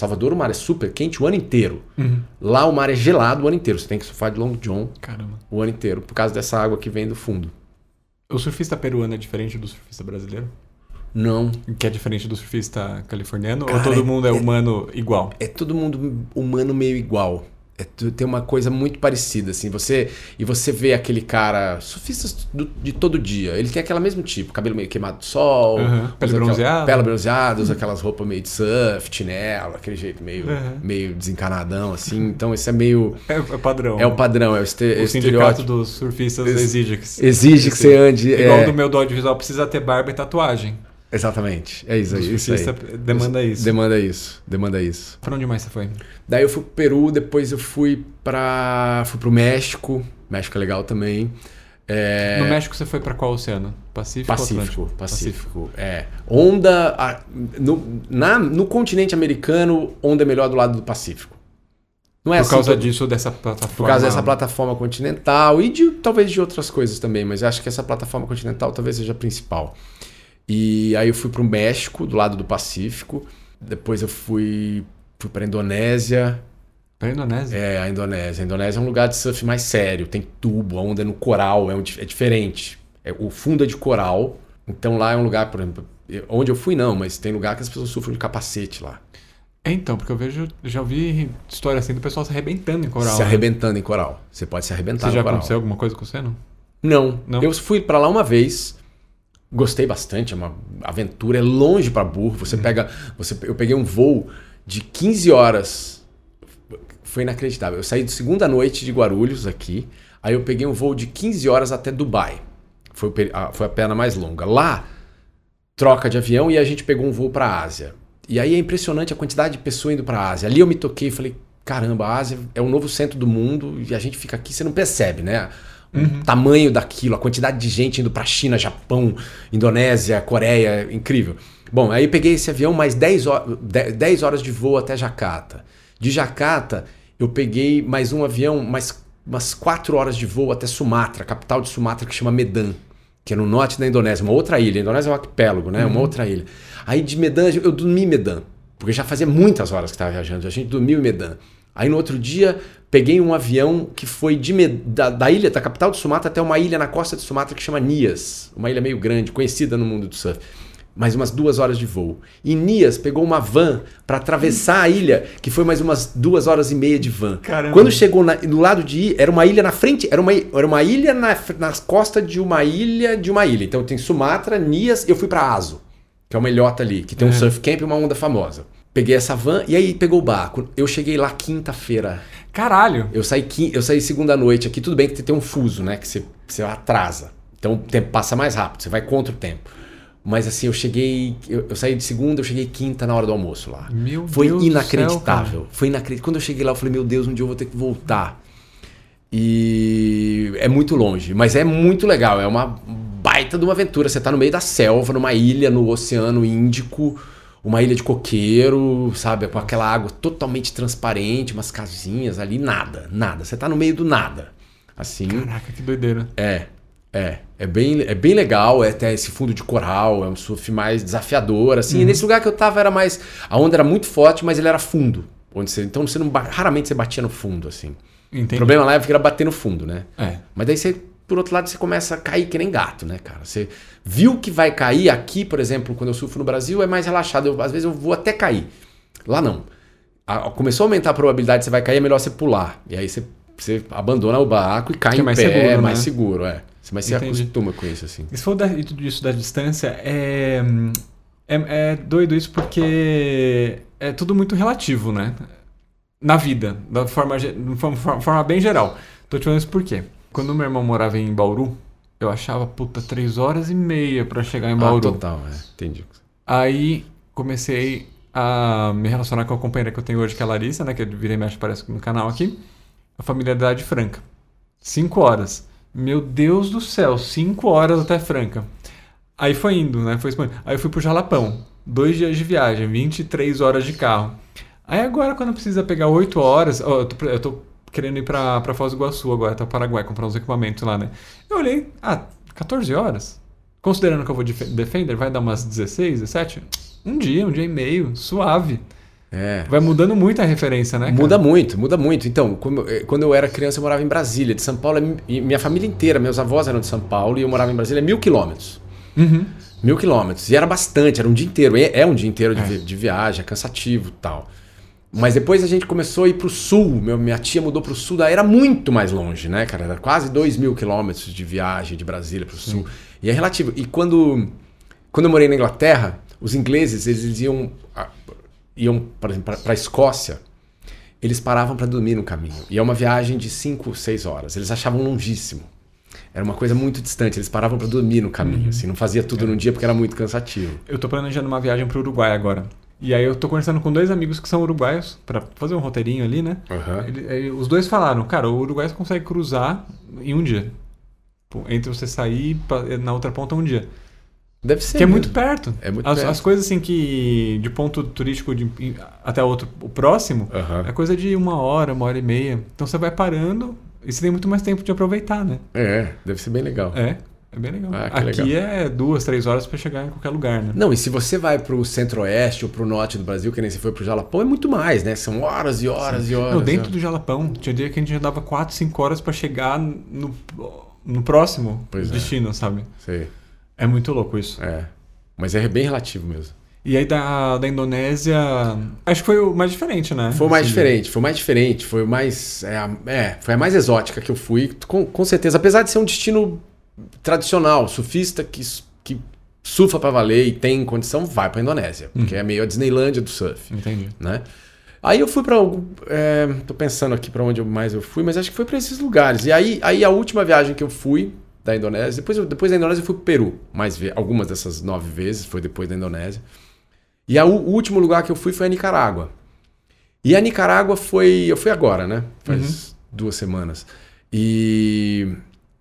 Salvador, o mar é super quente o ano inteiro. Uhum. Lá o mar é gelado o ano inteiro. Você tem que surfar de Long John Caramba. o ano inteiro, por causa dessa água que vem do fundo. O surfista peruano é diferente do surfista brasileiro? Não. Que é diferente do surfista californiano? Cara, ou todo mundo é, é humano igual? É todo mundo humano meio igual. É, tem uma coisa muito parecida, assim. Você e você vê aquele cara, surfistas do, de todo dia. Ele tem aquele mesmo tipo, cabelo meio queimado do sol, uhum. pele bronzeada, pele bronzeada, usa aquelas roupas meio de surf, chinelo, aquele jeito meio, uhum. meio desencanadão, assim. Então esse é meio é, é padrão. É o padrão, é o, este, o sindicato dos surfistas exige que exige que você ande. Igual é... do meu do audiovisual precisa ter barba e tatuagem. Exatamente. É isso aí. Isso aí. Demanda isso. Demanda isso. Demanda isso. Para onde mais você foi? Daí eu fui pro Peru, depois eu fui para fui pro México. México é legal também. É... No México você foi para qual oceano? Pacífico? Pacífico, Pacífico. Pacífico. É. Onda a, no, na, no continente americano, onda é melhor do lado do Pacífico. Não é por assim causa disso dessa plataforma. Por causa dessa plataforma continental e de talvez de outras coisas também, mas acho que essa plataforma continental talvez seja a principal. E aí eu fui para o México, do lado do Pacífico. Depois eu fui, fui para a Indonésia. Para a Indonésia? É, a Indonésia. A Indonésia é um lugar de surf mais sério. Tem tubo, a onda é no coral, é, um, é diferente. É, o fundo é de coral. Então lá é um lugar, por exemplo, onde eu fui não, mas tem lugar que as pessoas sofrem de capacete lá. É, então, porque eu vejo, já ouvi história assim do pessoal se arrebentando em coral. Se né? arrebentando em coral. Você pode se arrebentar você já coral. aconteceu alguma coisa com você, não? Não. não? Eu fui para lá uma vez. Gostei bastante, é uma aventura, é longe para burro. Você uhum. pega, você, eu peguei um voo de 15 horas. Foi inacreditável. Eu saí de segunda noite de Guarulhos aqui, aí eu peguei um voo de 15 horas até Dubai. Foi, a, foi a perna mais longa. Lá, troca de avião e a gente pegou um voo para a Ásia. E aí é impressionante a quantidade de pessoas indo para a Ásia. Ali eu me toquei e falei, caramba, a Ásia é o novo centro do mundo e a gente fica aqui, você não percebe, né? Uhum. tamanho daquilo, a quantidade de gente indo para China, Japão, Indonésia, Coreia, incrível. Bom, aí peguei esse avião mais 10 horas, 10 horas de voo até Jacarta. De Jacarta, eu peguei mais um avião, mais umas 4 horas de voo até Sumatra, capital de Sumatra que chama Medan, que é no norte da Indonésia, uma outra ilha. A Indonésia é um arquipélago, né? Uhum. Uma outra ilha. Aí de Medan, eu dormi em Medan, porque já fazia muitas horas que estava viajando, a gente dormiu em Medan. Aí no outro dia peguei um avião que foi de, da, da, ilha, da capital de Sumatra até uma ilha na costa de Sumatra que chama Nias, uma ilha meio grande, conhecida no mundo do surf. Mais umas duas horas de voo. E Nias pegou uma van para atravessar a ilha, que foi mais umas duas horas e meia de van. Caramba. Quando chegou na, do lado de ir, era uma ilha na frente, era uma, era uma ilha na, na costa de uma ilha de uma ilha. Então tem Sumatra, Nias, eu fui para Aso, que é uma ilhota ali, que tem um uhum. surf camp e uma onda famosa. Peguei essa van e aí pegou o barco. Eu cheguei lá quinta-feira. Caralho! Eu saí, eu saí segunda noite aqui. Tudo bem que tem um fuso, né? Que você, você atrasa. Então o tempo passa mais rápido, você vai contra o tempo. Mas assim, eu cheguei. Eu, eu, saí de segunda, eu cheguei quinta na hora do almoço lá. Meu Foi Deus inacreditável. Céu, Foi inacreditável. Quando eu cheguei lá, eu falei, meu Deus, um dia eu vou ter que voltar. E é muito longe, mas é muito legal. É uma baita de uma aventura. Você tá no meio da selva, numa ilha no Oceano Índico uma ilha de coqueiro, sabe? Com aquela água totalmente transparente, umas casinhas ali, nada, nada. Você tá no meio do nada. Assim. Caraca, que doideira. É. É, é bem, é bem legal, é até esse fundo de coral, é um surf mais desafiador, assim. Uhum. E nesse lugar que eu tava era mais. A onda era muito forte, mas ele era fundo. Onde você, então você não, raramente você batia no fundo, assim. Entendi. O problema lá é que era bater no fundo, né? É. Mas daí você por outro lado, você começa a cair que nem gato, né, cara? Você viu que vai cair aqui, por exemplo, quando eu surfo no Brasil, é mais relaxado. Eu, às vezes eu vou até cair. Lá não. A, começou a aumentar a probabilidade de você vai cair, é melhor você pular. E aí você, você abandona o barco e cai que em é mais pé. Seguro, é mais né? seguro, é. Mas você Entendi. acostuma com isso, assim. Se for da, isso da distância, é, é, é doido isso porque é tudo muito relativo, né? Na vida, da forma, de forma, forma bem geral. Tô te falando isso por quê? Quando meu irmão morava em Bauru, eu achava, puta, três horas e meia para chegar em Bauru. Ah, total, é. Entendi. Aí comecei a me relacionar com a companheira que eu tenho hoje, que é a Larissa, né? Que eu virei mexe parece no canal aqui. A família da Idade Franca. Cinco horas. Meu Deus do céu, cinco horas até Franca. Aí foi indo, né? Foi Aí eu fui pro Jalapão. Dois dias de viagem, 23 horas de carro. Aí agora, quando precisa pegar oito horas, oh, eu, tô, eu tô querendo ir pra, pra Foz do Iguaçu agora, até o Paraguai, comprar uns equipamentos lá, né? Eu olhei, ah, 14 horas? Considerando que eu vou de Defender, vai dar umas 16, 17? Um dia, um dia e meio, suave. É. Vai mudando muito a referência, né? Cara? Muda muito, muda muito. Então, eh, quando eu era criança, eu morava em Brasília, de São Paulo. É minha família inteira, meus avós eram de São Paulo e eu morava em Brasília mil quilômetros. Uhum. Mil quilômetros. E era bastante, era um dia inteiro. É, um dia inteiro de, é. de viagem, é cansativo tal. Mas depois a gente começou a ir pro sul. Meu, minha tia mudou pro sul, daí era muito mais longe, né, cara? Era quase 2 mil quilômetros de viagem de Brasília pro sul. Sim. E é relativo. E quando, quando eu morei na Inglaterra, os ingleses, eles iam, iam por exemplo, para a Escócia, eles paravam para dormir no caminho. E é uma viagem de 5, 6 horas. Eles achavam longíssimo. Era uma coisa muito distante. Eles paravam para dormir no caminho, uhum. assim, não fazia tudo é. num dia porque era muito cansativo. Eu tô planejando uma viagem para o Uruguai agora. E aí eu tô conversando com dois amigos que são uruguaios para fazer um roteirinho ali, né? Uhum. Ele, os dois falaram, cara, o Uruguai você consegue cruzar em um dia. Entre você sair pra, na outra ponta um dia. Deve ser. Que mesmo. é muito perto. É muito as, perto. as coisas assim que. De ponto turístico de, até outro, o próximo, uhum. é coisa de uma hora, uma hora e meia. Então você vai parando e você tem muito mais tempo de aproveitar, né? É, deve ser bem legal. É. É bem legal. Ah, Aqui legal. é duas, três horas para chegar em qualquer lugar, né? Não, e se você vai pro centro-oeste ou pro norte do Brasil, que nem você foi pro Jalapão, é muito mais, né? São horas e horas Sim. e horas. Não, dentro do Jalapão, tinha dia que a gente já dava quatro, cinco horas para chegar no, no próximo pois é. destino, é. sabe? Sei. É muito louco isso. É. Mas é bem relativo mesmo. E aí da, da Indonésia. Acho que foi o mais diferente, né? Foi o mais Sim. diferente, foi o mais diferente, foi o mais. É, é, foi a mais exótica que eu fui, com, com certeza. Apesar de ser um destino tradicional, surfista que, que surfa para valer e tem condição, vai para Indonésia, porque é meio a Disneylândia do surf. Entendi. Né? Aí eu fui para é, tô pensando aqui para onde mais eu fui, mas acho que foi para esses lugares. E aí, aí a última viagem que eu fui da Indonésia, depois, depois da Indonésia eu fui para o Peru, mais algumas dessas nove vezes foi depois da Indonésia. E a, o último lugar que eu fui foi a Nicarágua. E a Nicarágua foi, eu fui agora, né? Faz uhum. duas semanas. E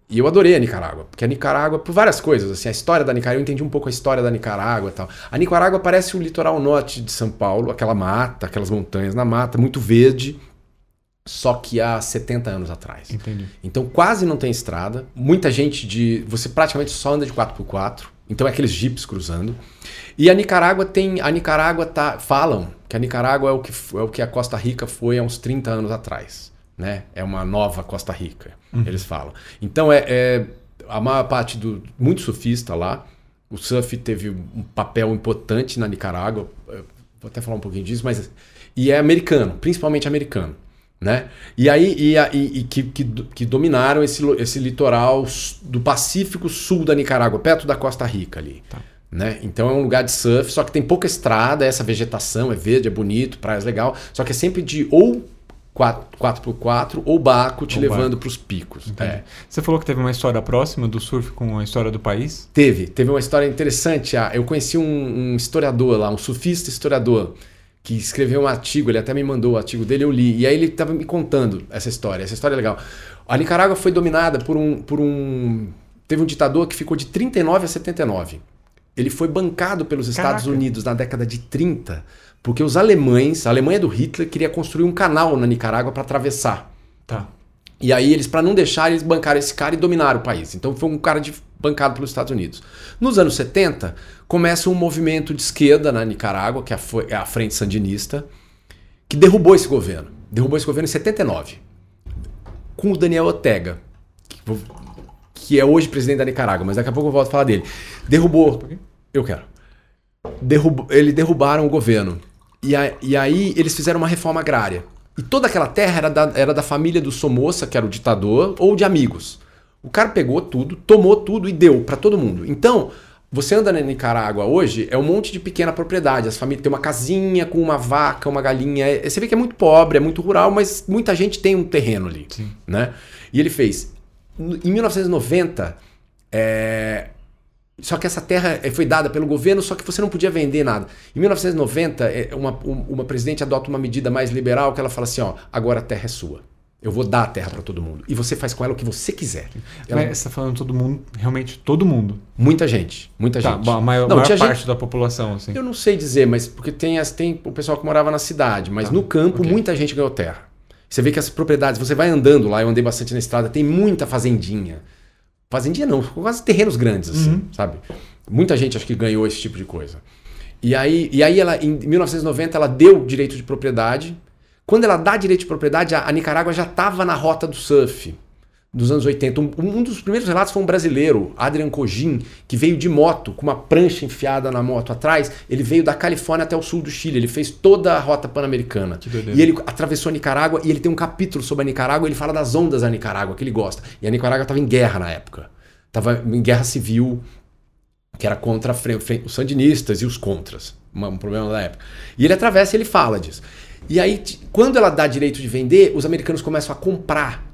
e eu adorei a Nicarágua, porque a Nicarágua, por várias coisas, assim, a história da Nicarágua, eu entendi um pouco a história da Nicarágua e tal. A Nicarágua parece o litoral norte de São Paulo, aquela mata, aquelas montanhas na mata, muito verde, só que há 70 anos atrás. Entendi. Então quase não tem estrada, muita gente de. Você praticamente só anda de 4x4, então é aqueles jipes cruzando. E a Nicarágua tem. A Nicarágua tá. Falam que a Nicarágua é o que, é o que a Costa Rica foi há uns 30 anos atrás né? É uma nova Costa Rica, uhum. eles falam. Então é, é, a maior parte do muito surfista lá. O surf teve um papel importante na Nicarágua. Vou até falar um pouquinho disso, mas e é americano, principalmente americano, né? E aí e, e, e que, que, que, dominaram esse, esse litoral do Pacífico Sul da Nicarágua, perto da Costa Rica ali. Tá. Né? Então é um lugar de surf, só que tem pouca estrada, essa vegetação é verde, é bonito, praias legal, só que é sempre de ou 4x4 ou barco te ou levando para os picos. É. Você falou que teve uma história próxima do surf com a história do país? Teve, teve uma história interessante. Ah, eu conheci um, um historiador lá, um surfista historiador, que escreveu um artigo, ele até me mandou o artigo dele, eu li. E aí ele estava me contando essa história. Essa história é legal. A Nicarágua foi dominada por um, por um. Teve um ditador que ficou de 39 a 79. Ele foi bancado pelos Estados Caraca. Unidos na década de 30 porque os alemães, a Alemanha do Hitler queria construir um canal na Nicarágua para atravessar. Tá. E aí eles, para não deixar, eles bancaram esse cara e dominaram o país. Então foi um cara de, bancado pelos Estados Unidos. Nos anos 70, começa um movimento de esquerda na Nicarágua, que é a, é a Frente Sandinista, que derrubou esse governo. Derrubou esse governo em 79. Com o Daniel Ortega, que, que é hoje presidente da Nicarágua, mas daqui a pouco eu volto a falar dele. Derrubou. Eu quero. Derrub, ele derrubaram o governo. E, a, e aí eles fizeram uma reforma agrária. E toda aquela terra era da, era da família do Somoza, que era o ditador, ou de amigos. O cara pegou tudo, tomou tudo e deu para todo mundo. Então, você anda na Nicarágua hoje, é um monte de pequena propriedade. As famílias têm uma casinha com uma vaca, uma galinha. É, você vê que é muito pobre, é muito rural, mas muita gente tem um terreno ali. Sim. Né? E ele fez. Em 1990, é, só que essa terra eh, foi dada pelo governo, só que você não podia vender nada. Em 1990, eh, uma, uma presidente adota uma medida mais liberal que ela fala assim: ó, agora a terra é sua. Eu vou dar a terra para todo mundo. E você faz com ela o que você quiser. Ela... Mas você está falando todo mundo, realmente todo mundo? Muita gente. Muita tá, gente. A maior, não, maior parte gente... da população, assim. Eu não sei dizer, mas porque tem, as, tem o pessoal que morava na cidade, mas tá, no campo okay. muita gente ganhou terra. Você vê que as propriedades, você vai andando lá, eu andei bastante na estrada, tem muita fazendinha Fazendinha não, quase terrenos grandes, assim, uhum. sabe? Muita gente acho que ganhou esse tipo de coisa. E aí, e aí ela, em 1990, ela deu direito de propriedade. Quando ela dá direito de propriedade, a, a Nicarágua já estava na rota do surf. Dos anos 80. Um, um, dos primeiros relatos foi um brasileiro, Adrian Cogin, que veio de moto, com uma prancha enfiada na moto atrás. Ele veio da Califórnia até o sul do Chile. Ele fez toda a rota pan-americana. E ele atravessou a Nicarágua e ele tem um capítulo sobre a Nicarágua. Ele fala das ondas da Nicarágua, que ele gosta. E a Nicarágua estava em guerra na época. Estava em guerra civil, que era contra os sandinistas e os contras. Um problema da época. E ele atravessa e ele fala disso. E aí, quando ela dá direito de vender, os americanos começam a comprar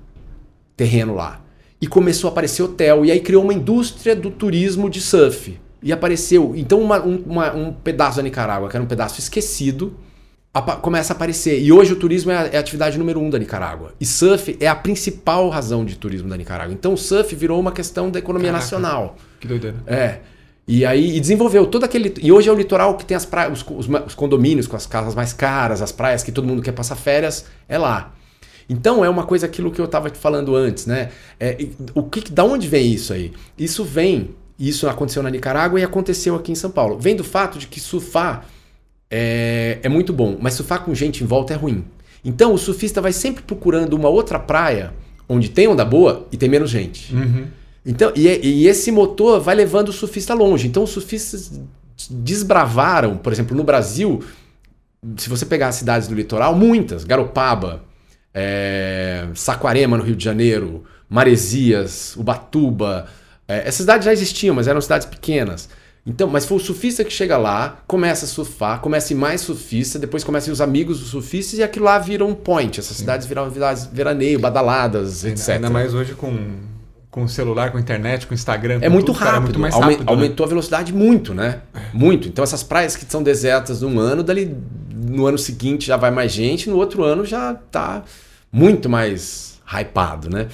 terreno lá. E começou a aparecer hotel. E aí criou uma indústria do turismo de surf. E apareceu. Então, uma, um, uma, um pedaço da Nicarágua, que era um pedaço esquecido, começa a aparecer. E hoje o turismo é a, é a, atividade número um da Nicarágua. E surf é a principal razão de turismo da Nicarágua. Então, o surf virou uma questão da economia Caraca, nacional. Que doideira. É. E aí e desenvolveu todo aquele. E hoje é o litoral que tem as praias, os, os, condomínios com as casas mais caras, as praias que todo mundo quer passar férias, é lá. Então é uma coisa aquilo que eu estava te falando antes, né? É, o que, da onde vem isso aí? Isso vem, isso aconteceu na Nicarágua e aconteceu aqui em São Paulo. Vem do fato de que surfar é, é muito bom, mas surfar com gente em volta é ruim. Então o surfista vai sempre procurando uma outra praia onde tem onda boa e tem menos gente. Uhum. Então, e, e, esse motor vai levando o surfista longe. Então os surfistas desbravaram, por exemplo, no Brasil, se você pegar as cidades do litoral, muitas, Garopaba, é, Saquarema, no Rio de Janeiro, Maresias, Ubatuba. É, essas cidades já existiam, mas eram cidades pequenas. Então, mas foi o surfista que chega lá, começa a surfar, começa a ir mais surfista, depois começa a ir os amigos dos surfistas e aquilo lá vira um point. Essas Sim. cidades viram veraneio, badaladas, etc. Ainda mais hoje com com celular, com internet, com Instagram. É com muito tudo, rápido. Cara, é muito mais rápido. Né? Aumentou a velocidade muito, né? É. Muito. Então essas praias que são desertas num ano, dali no ano seguinte já vai mais gente, no outro ano já tá muito mais hypado, né?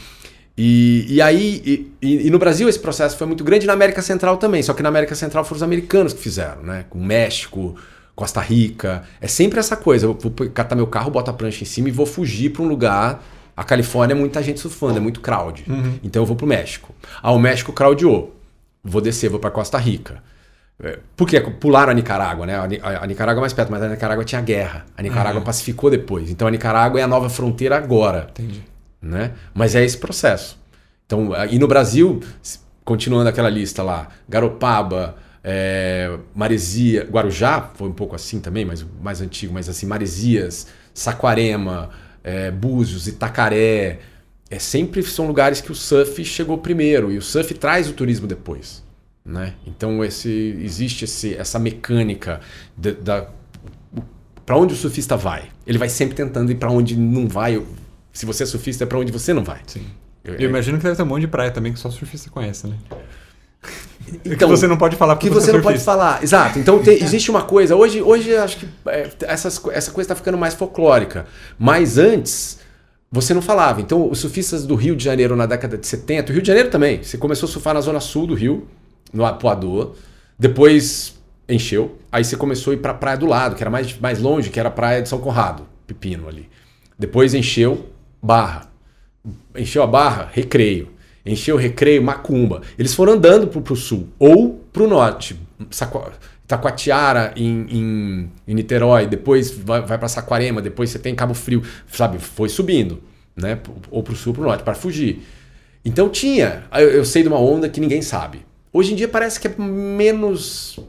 E, e aí, e, e, no Brasil esse processo foi muito grande, e na América Central também, só que na América Central foram os americanos que fizeram, né? Com México, Costa Rica. É sempre essa coisa: eu vou catar meu carro, boto a prancha em cima e vou fugir para um lugar. A Califórnia é muita gente surfando, é muito crowd. Uhum. Então eu vou para o México. Ah, o México crowdou. Vou descer, vou para Costa Rica. É, porque pularam a Nicarágua, né? A, Nicarágua é mais perto, mas a Nicarágua tinha guerra. A Nicarágua uhum. pacificou depois. Então a Nicarágua é a nova fronteira agora. Entendi. Né? Mas é esse processo. Então, e no Brasil, continuando aquela lista lá, Garopaba, é, Maresia, Guarujá, foi um pouco assim também, mas mais antigo, mas assim, Maresias, Saquarema, é, Búzios, Itacaré, é, sempre são lugares que o surf chegou primeiro e o surf traz o turismo depois. Né? Então esse, existe esse, essa mecânica da, da para onde o surfista vai. Ele vai sempre tentando ir para onde não vai. Se você é surfista, é para onde você não vai. Sim. Eu, eu imagino que deve ter um monte de praia também que só surfista conhece, né? Então, que você não pode falar porque que você, você não pode falar. Exato. Então te, existe uma coisa. Hoje, hoje acho que é, essas, essa coisa está ficando mais folclórica. Mas antes você não falava. Então os surfistas do Rio de Janeiro na década de 70, o Rio de Janeiro também. Você começou a surfar na zona sul do Rio no Apuador. Depois encheu. Aí você começou a ir para a praia do lado, que era mais, mais longe, que era a praia de São Conrado, Pepino ali. Depois encheu Barra. Encheu a Barra, Recreio. Encheu Recreio, Macumba. Eles foram andando para o sul ou para o norte. Taquatiara em, em, em, Niterói, depois vai, vai para Saquarema, depois você tem Cabo Frio, sabe? Foi subindo, né? Ou para o sul, para o norte, para fugir. Então tinha, eu, eu sei de uma onda que ninguém sabe. Hoje em dia parece que é menos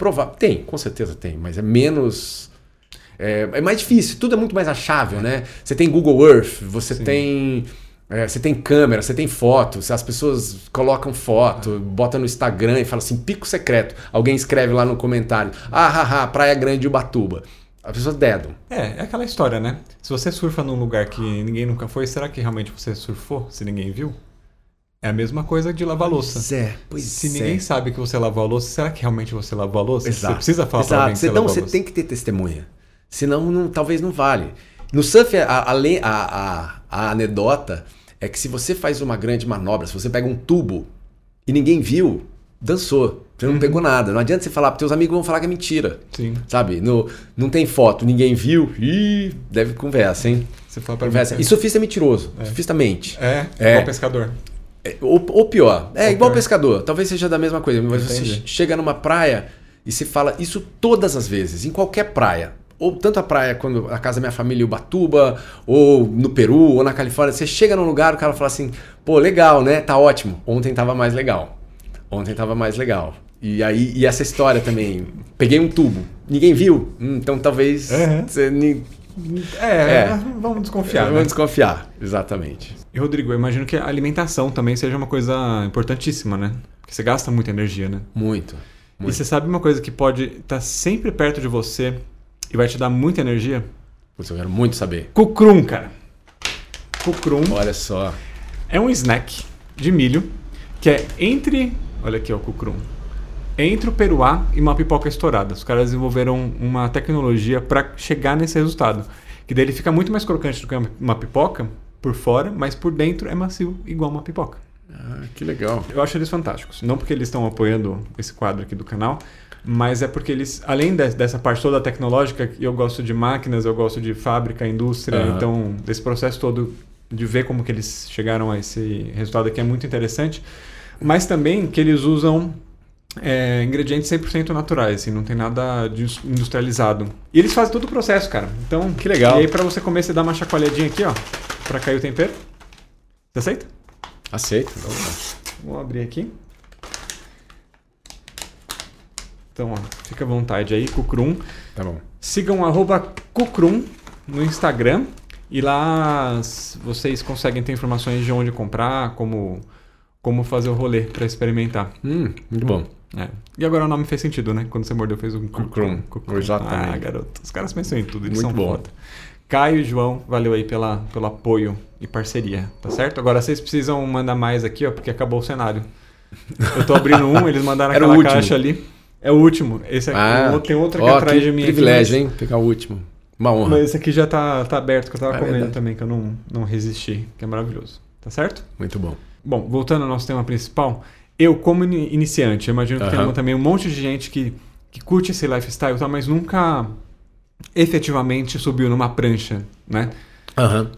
provável. Tem, com certeza tem, mas é menos. É, é, mais difícil, tudo é muito mais achável, né? Você tem Google Earth, você Sim. tem. É, você tem câmera, você tem foto, as pessoas colocam foto, ah. bota no Instagram e fala assim, pico secreto. Alguém escreve lá no comentário, ah, haha, Praia Grande Ubatuba. As pessoas dedam. É, é aquela história, né? Se você surfa num lugar que ninguém nunca foi, será que realmente você surfou se ninguém viu? É a mesma coisa de lavar louça. Pois é, pois Se é. ninguém sabe que você lavou a louça, será que realmente você lavou a louça? Exato. Você precisa falar Exato. pra alguém que você, você Não, você tem que ter testemunha. Senão, não, talvez não vale. No surf, a, a, a, a, anedota é que se você faz uma grande manobra, se você pega um tubo e ninguém viu, dançou. Você não uhum. pegou nada. Não adianta você falar, porque teus amigos vão falar que é mentira. Sim. Sabe? No, não tem foto, ninguém viu. Ih, deve conversa, hein? Você fala pra conversa. Mim, e surfista é mentiroso. É. Surfista mente. É, é. igual pescador. É, ou, ou, pior, é ou igual pior. pescador, talvez seja da mesma coisa, mas Entendi. você chega numa praia e se fala isso todas as vezes, em qualquer praia. ou tanto a praia, quando a casa da minha família, Ubatuba, ou no Peru, ou na Califórnia, você chega num lugar, o cara fala assim, pô, legal, né? Tá ótimo. Ontem tava mais legal. Ontem tava mais legal. E aí, e essa história também. Peguei um tubo, ninguém viu, hum, então talvez uhum. você é, é, vamos desconfiar. Vamos né? desconfiar, exatamente. E Rodrigo, eu imagino que a alimentação também seja uma coisa importantíssima, né? Porque você gasta muita energia, né? Muito. muito. E você sabe uma coisa que pode estar tá sempre perto de você e vai te dar muita energia? Putz, eu quero muito saber. Cucrum, cara. Cucrum. Olha só. É um snack de milho que é entre. Olha aqui, ó, o cucrum entre o peruá e uma pipoca estourada. Os caras desenvolveram uma tecnologia para chegar nesse resultado. Que daí ele fica muito mais crocante do que uma pipoca por fora, mas por dentro é macio, igual uma pipoca. Ah, que legal. Eu acho eles fantásticos. Não porque eles estão apoiando esse quadro aqui do canal, mas é porque eles, além dessa parte toda tecnológica, eu gosto de máquinas, eu gosto de fábrica, indústria, uhum. então desse processo todo de ver como que eles chegaram a esse resultado aqui é muito interessante, mas também que eles usam é, ingredientes 100% naturais, assim, não tem nada de industrializado. E eles fazem todo o processo, cara. Então, que legal. E aí para você comer, você dá uma chacoalhadinha aqui, ó, para cair o tempero. Você aceita? Aceito. Vou abrir aqui. Então, ó, fica à vontade aí, Cucrum. Tá bom. Sigam arroba Cucrum no Instagram. E lá vocês conseguem ter informações de onde comprar, como, como fazer o rolê para experimentar. Hum, muito bom. É. E agora o nome fez sentido, né? Quando você mordeu, fez um Cucrum. Exatamente. Ah, garoto. Os caras pensam em tudo, eles Muito são bom. foda. Caio e João, valeu aí pela, pelo apoio e parceria, tá certo? Agora vocês precisam mandar mais aqui, ó, porque acabou o cenário. Eu tô abrindo um, eles mandaram Era aquela caixa ali. É o último. Esse aqui, ah, tem outro aqui ó, atrás de mim. Privilégio, aqui, mas... hein? Pegar o último. Uma honra. Mas esse aqui já tá, tá aberto, que eu tava é comendo verdade. também, que eu não, não resisti, que é maravilhoso. Tá certo? Muito bom. Bom, voltando ao nosso tema principal, eu, como iniciante, eu imagino que uhum. tem também um monte de gente que, que curte esse lifestyle, tá, mas nunca efetivamente subiu numa prancha, né? Uhum.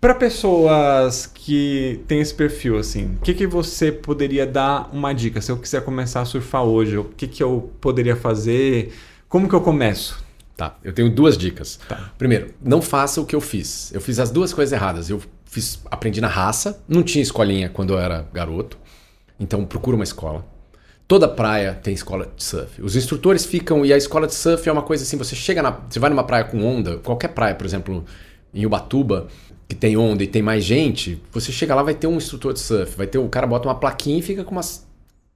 Para pessoas que têm esse perfil, assim, o que, que você poderia dar uma dica? Se eu quiser começar a surfar hoje, o que, que eu poderia fazer? Como que eu começo? Tá, eu tenho duas dicas. Tá. Primeiro, não faça o que eu fiz. Eu fiz as duas coisas erradas. Eu fiz, aprendi na raça, não tinha escolinha quando eu era garoto. Então procura uma escola. Toda praia tem escola de surf. Os instrutores ficam e a escola de surf é uma coisa assim, você chega na, você vai numa praia com onda, qualquer praia, por exemplo, em Ubatuba, que tem onda e tem mais gente, você chega lá vai ter um instrutor de surf, vai ter o cara bota uma plaquinha e fica com umas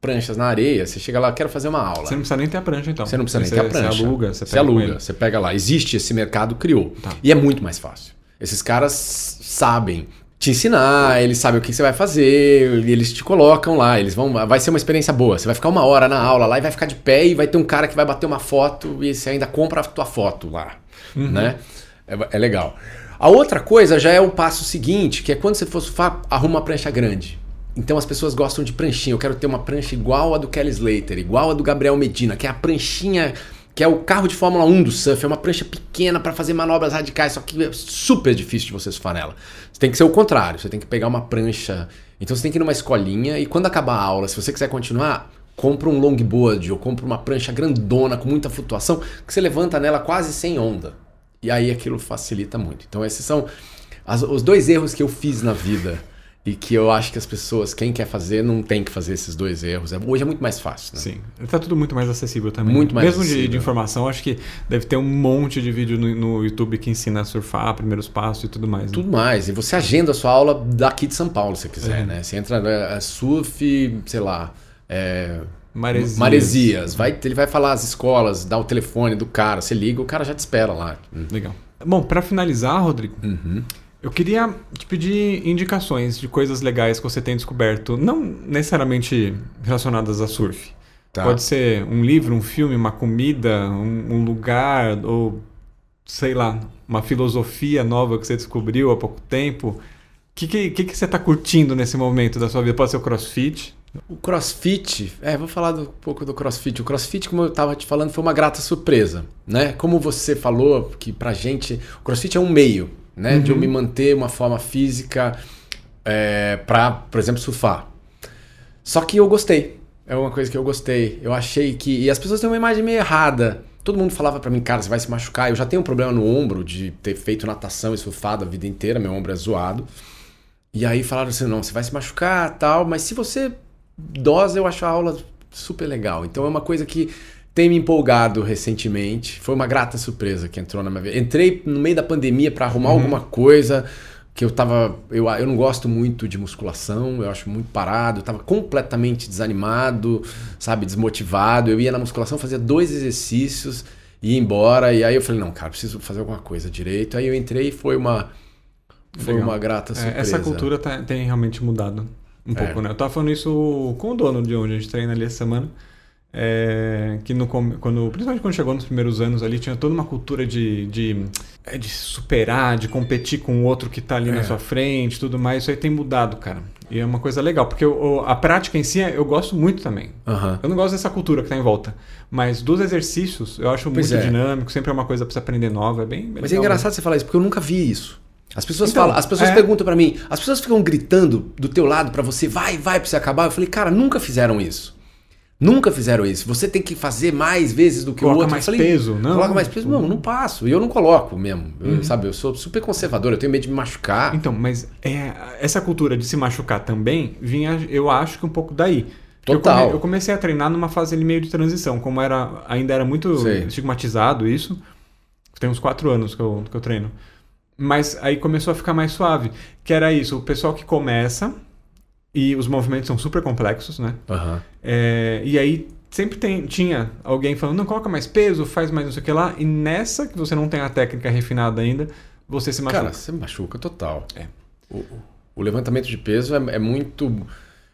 pranchas na areia, você chega lá, quero fazer uma aula. Você não precisa nem ter a prancha então. Você não precisa nem ter a prancha. Você aluga, você pega Você aluga, você pega lá. Existe esse mercado, criou. Tá. E é muito mais fácil. Esses caras sabem te ensinar, eles sabem o que você vai fazer, e eles te colocam lá, eles vão, vai ser uma experiência boa. Você vai ficar uma hora na aula lá e vai ficar de pé e vai ter um cara que vai bater uma foto e você ainda compra a tua foto lá, uhum. né? É, é, legal. A outra coisa já é o passo seguinte, que é quando você for surfar, arruma uma prancha grande. Então as pessoas gostam de pranchinha. Eu quero ter uma prancha igual a do Kelly Slater, igual a do Gabriel Medina, que é a pranchinha que é o carro de Fórmula 1 do surf, é uma prancha pequena para fazer manobras radicais, só que é super difícil de você surfar nela. Você tem que ser o contrário, você tem que pegar uma prancha. Então você tem que ir numa escolinha e quando acabar a aula, se você quiser continuar, compra um longboard ou compra uma prancha grandona com muita flutuação, que você levanta nela quase sem onda. E aí aquilo facilita muito. Então esses são as, os dois erros que eu fiz na vida e que eu acho que as pessoas, quem quer fazer, não tem que fazer esses dois erros. É, hoje é muito mais fácil. Né? Sim, está tudo muito mais acessível também. Muito mais Mesmo acessível. De, de informação, acho que deve ter um monte de vídeo no, no, YouTube que ensina a surfar, primeiros passos e tudo mais. Né? Tudo mais. E você agenda a sua aula daqui de São Paulo, se quiser, é. né? Você entra é, surf, sei lá. É, Maresias. Maresias. Vai, ele vai falar as escolas, dá o telefone do cara, você liga, o cara já te espera lá. Legal. Bom, para finalizar, Rodrigo, uhum. Eu queria te pedir indicações de coisas legais que você tem descoberto, não necessariamente relacionadas a surf. Tá. Pode ser um livro, um filme, uma comida, um, um lugar, ou sei lá, uma filosofia nova que você descobriu há pouco tempo. O que, que, que, você está curtindo nesse momento da sua vida? Pode ser o crossfit? O crossfit, é, vou falar do, um pouco do crossfit. O crossfit, como eu estava te falando, foi uma grata surpresa, né? Como você falou, que pra gente, o crossfit é um meio, né? Uhum. De eu me manter uma forma física é, para, por exemplo, surfar. Só que eu gostei. É uma coisa que eu gostei. Eu achei que. E as pessoas têm uma imagem meio errada. Todo mundo falava para mim, cara, você vai se machucar. Eu já tenho um problema no ombro de ter feito natação e surfado a vida inteira, meu ombro é zoado. E aí falaram assim: não, você vai se machucar tal, mas se você dosa, eu acho a aula super legal. Então é uma coisa que tem me empolgado recentemente. Foi uma grata surpresa que entrou na minha vida. Entrei no meio da pandemia para arrumar uhum. alguma coisa que eu tava. Eu, eu não gosto muito de musculação, eu acho muito parado, eu tava completamente desanimado, sabe, desmotivado. Eu ia na musculação, fazia dois exercícios, ia embora, e aí eu falei, não, cara, preciso fazer alguma coisa direito. Aí eu entrei e foi uma. Foi Legal. uma grata surpresa. É, essa cultura tá, tem realmente mudado um é. pouco, né? Eu tava falando isso com o dono de onde a gente treina ali essa semana. É, que no, quando, principalmente quando chegou nos primeiros anos ali, tinha toda uma cultura de, de, é, de superar, de competir com o outro que está ali é. na sua frente tudo mais. Isso aí tem mudado, cara. E é uma coisa legal, porque eu, a prática em si eu gosto muito também. Uhum. Eu não gosto dessa cultura que está em volta. Mas dos exercícios, eu acho pois muito é. dinâmico, sempre é uma coisa para você aprender nova, é bem, bem Mas é legal, é engraçado você falar isso, porque eu nunca vi isso. As pessoas então, falam, as pessoas é... perguntam para mim, as pessoas ficam gritando do teu lado para você, vai, vai para você acabar. Eu falei, cara, nunca fizeram isso. Nunca fizeram isso. Você tem que fazer mais vezes do que coloca o outro. mais falei, peso, não? Coloca mais peso. Não, não passo. E eu não coloco mesmo. Eu, uhum. Sabe, eu sou super conservador, eu tenho medo de me machucar. Então, mas é, essa cultura de se machucar também vinha, eu acho que um pouco daí. Total. Eu, come, eu comecei a treinar numa fase meio de transição, como era ainda era muito Sei. estigmatizado isso. Tem uns quatro anos que eu, que eu treino. Mas aí começou a ficar mais suave. Que era isso, o pessoal que começa e os movimentos são super complexos, né? Uhum. É, e aí sempre tem, tinha alguém falando, não, coloca mais peso, faz mais não sei o que lá. E nessa que você não tem a técnica refinada ainda, você se machuca. Cara, você machuca total. É. O, o levantamento de peso é, é, muito...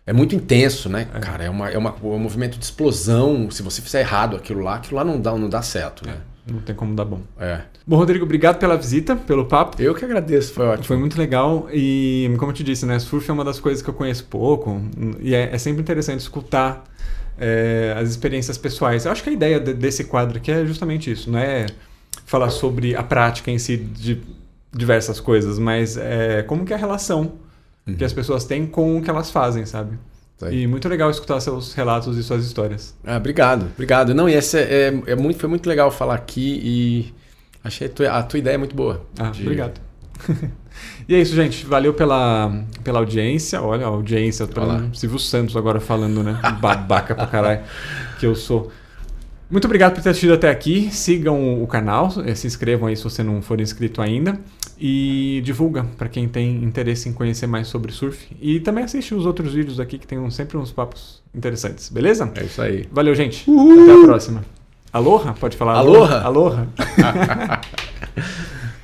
É muito intenso, né? É. Cara, é, uma, é, uma, é um movimento de explosão. Se você fizer errado aquilo lá, aquilo lá não dá, não dá certo, né? Não tem como dar bom. É. Bom, Rodrigo, obrigado pela visita, pelo papo. Eu que agradeço, foi ótimo. Foi muito legal e, como eu te disse, né, surf é uma das coisas que eu conheço pouco e é, é sempre interessante escutar é, as experiências pessoais. Eu acho que a ideia de, desse quadro aqui é justamente isso, não é falar sobre a prática em si de diversas coisas, mas é como que é a relação uhum. que as pessoas têm com o que elas fazem, sabe? E muito legal escutar seus relatos e suas histórias. Ah, obrigado, obrigado. Não, e essa é, é, é muito, foi muito legal falar aqui e achei a tua, a tua ideia muito boa. Ah, de... obrigado. e é isso, gente. Valeu pela, pela audiência. Olha a audiência. Olá. Silvio Santos agora falando, né? Babaca pra caralho que eu sou. Muito obrigado por ter assistido até aqui. Sigam o canal, eh, se inscrevam aí se você não for inscrito ainda e divulga para quem tem interesse em conhecer mais sobre surf. E também assiste os outros vídeos aqui que tem sempre uns papos interessantes, beleza? É isso aí. Valeu, gente. Uhul. Até a próxima. Aloha? Pode falar aloha? Aloha. aloha.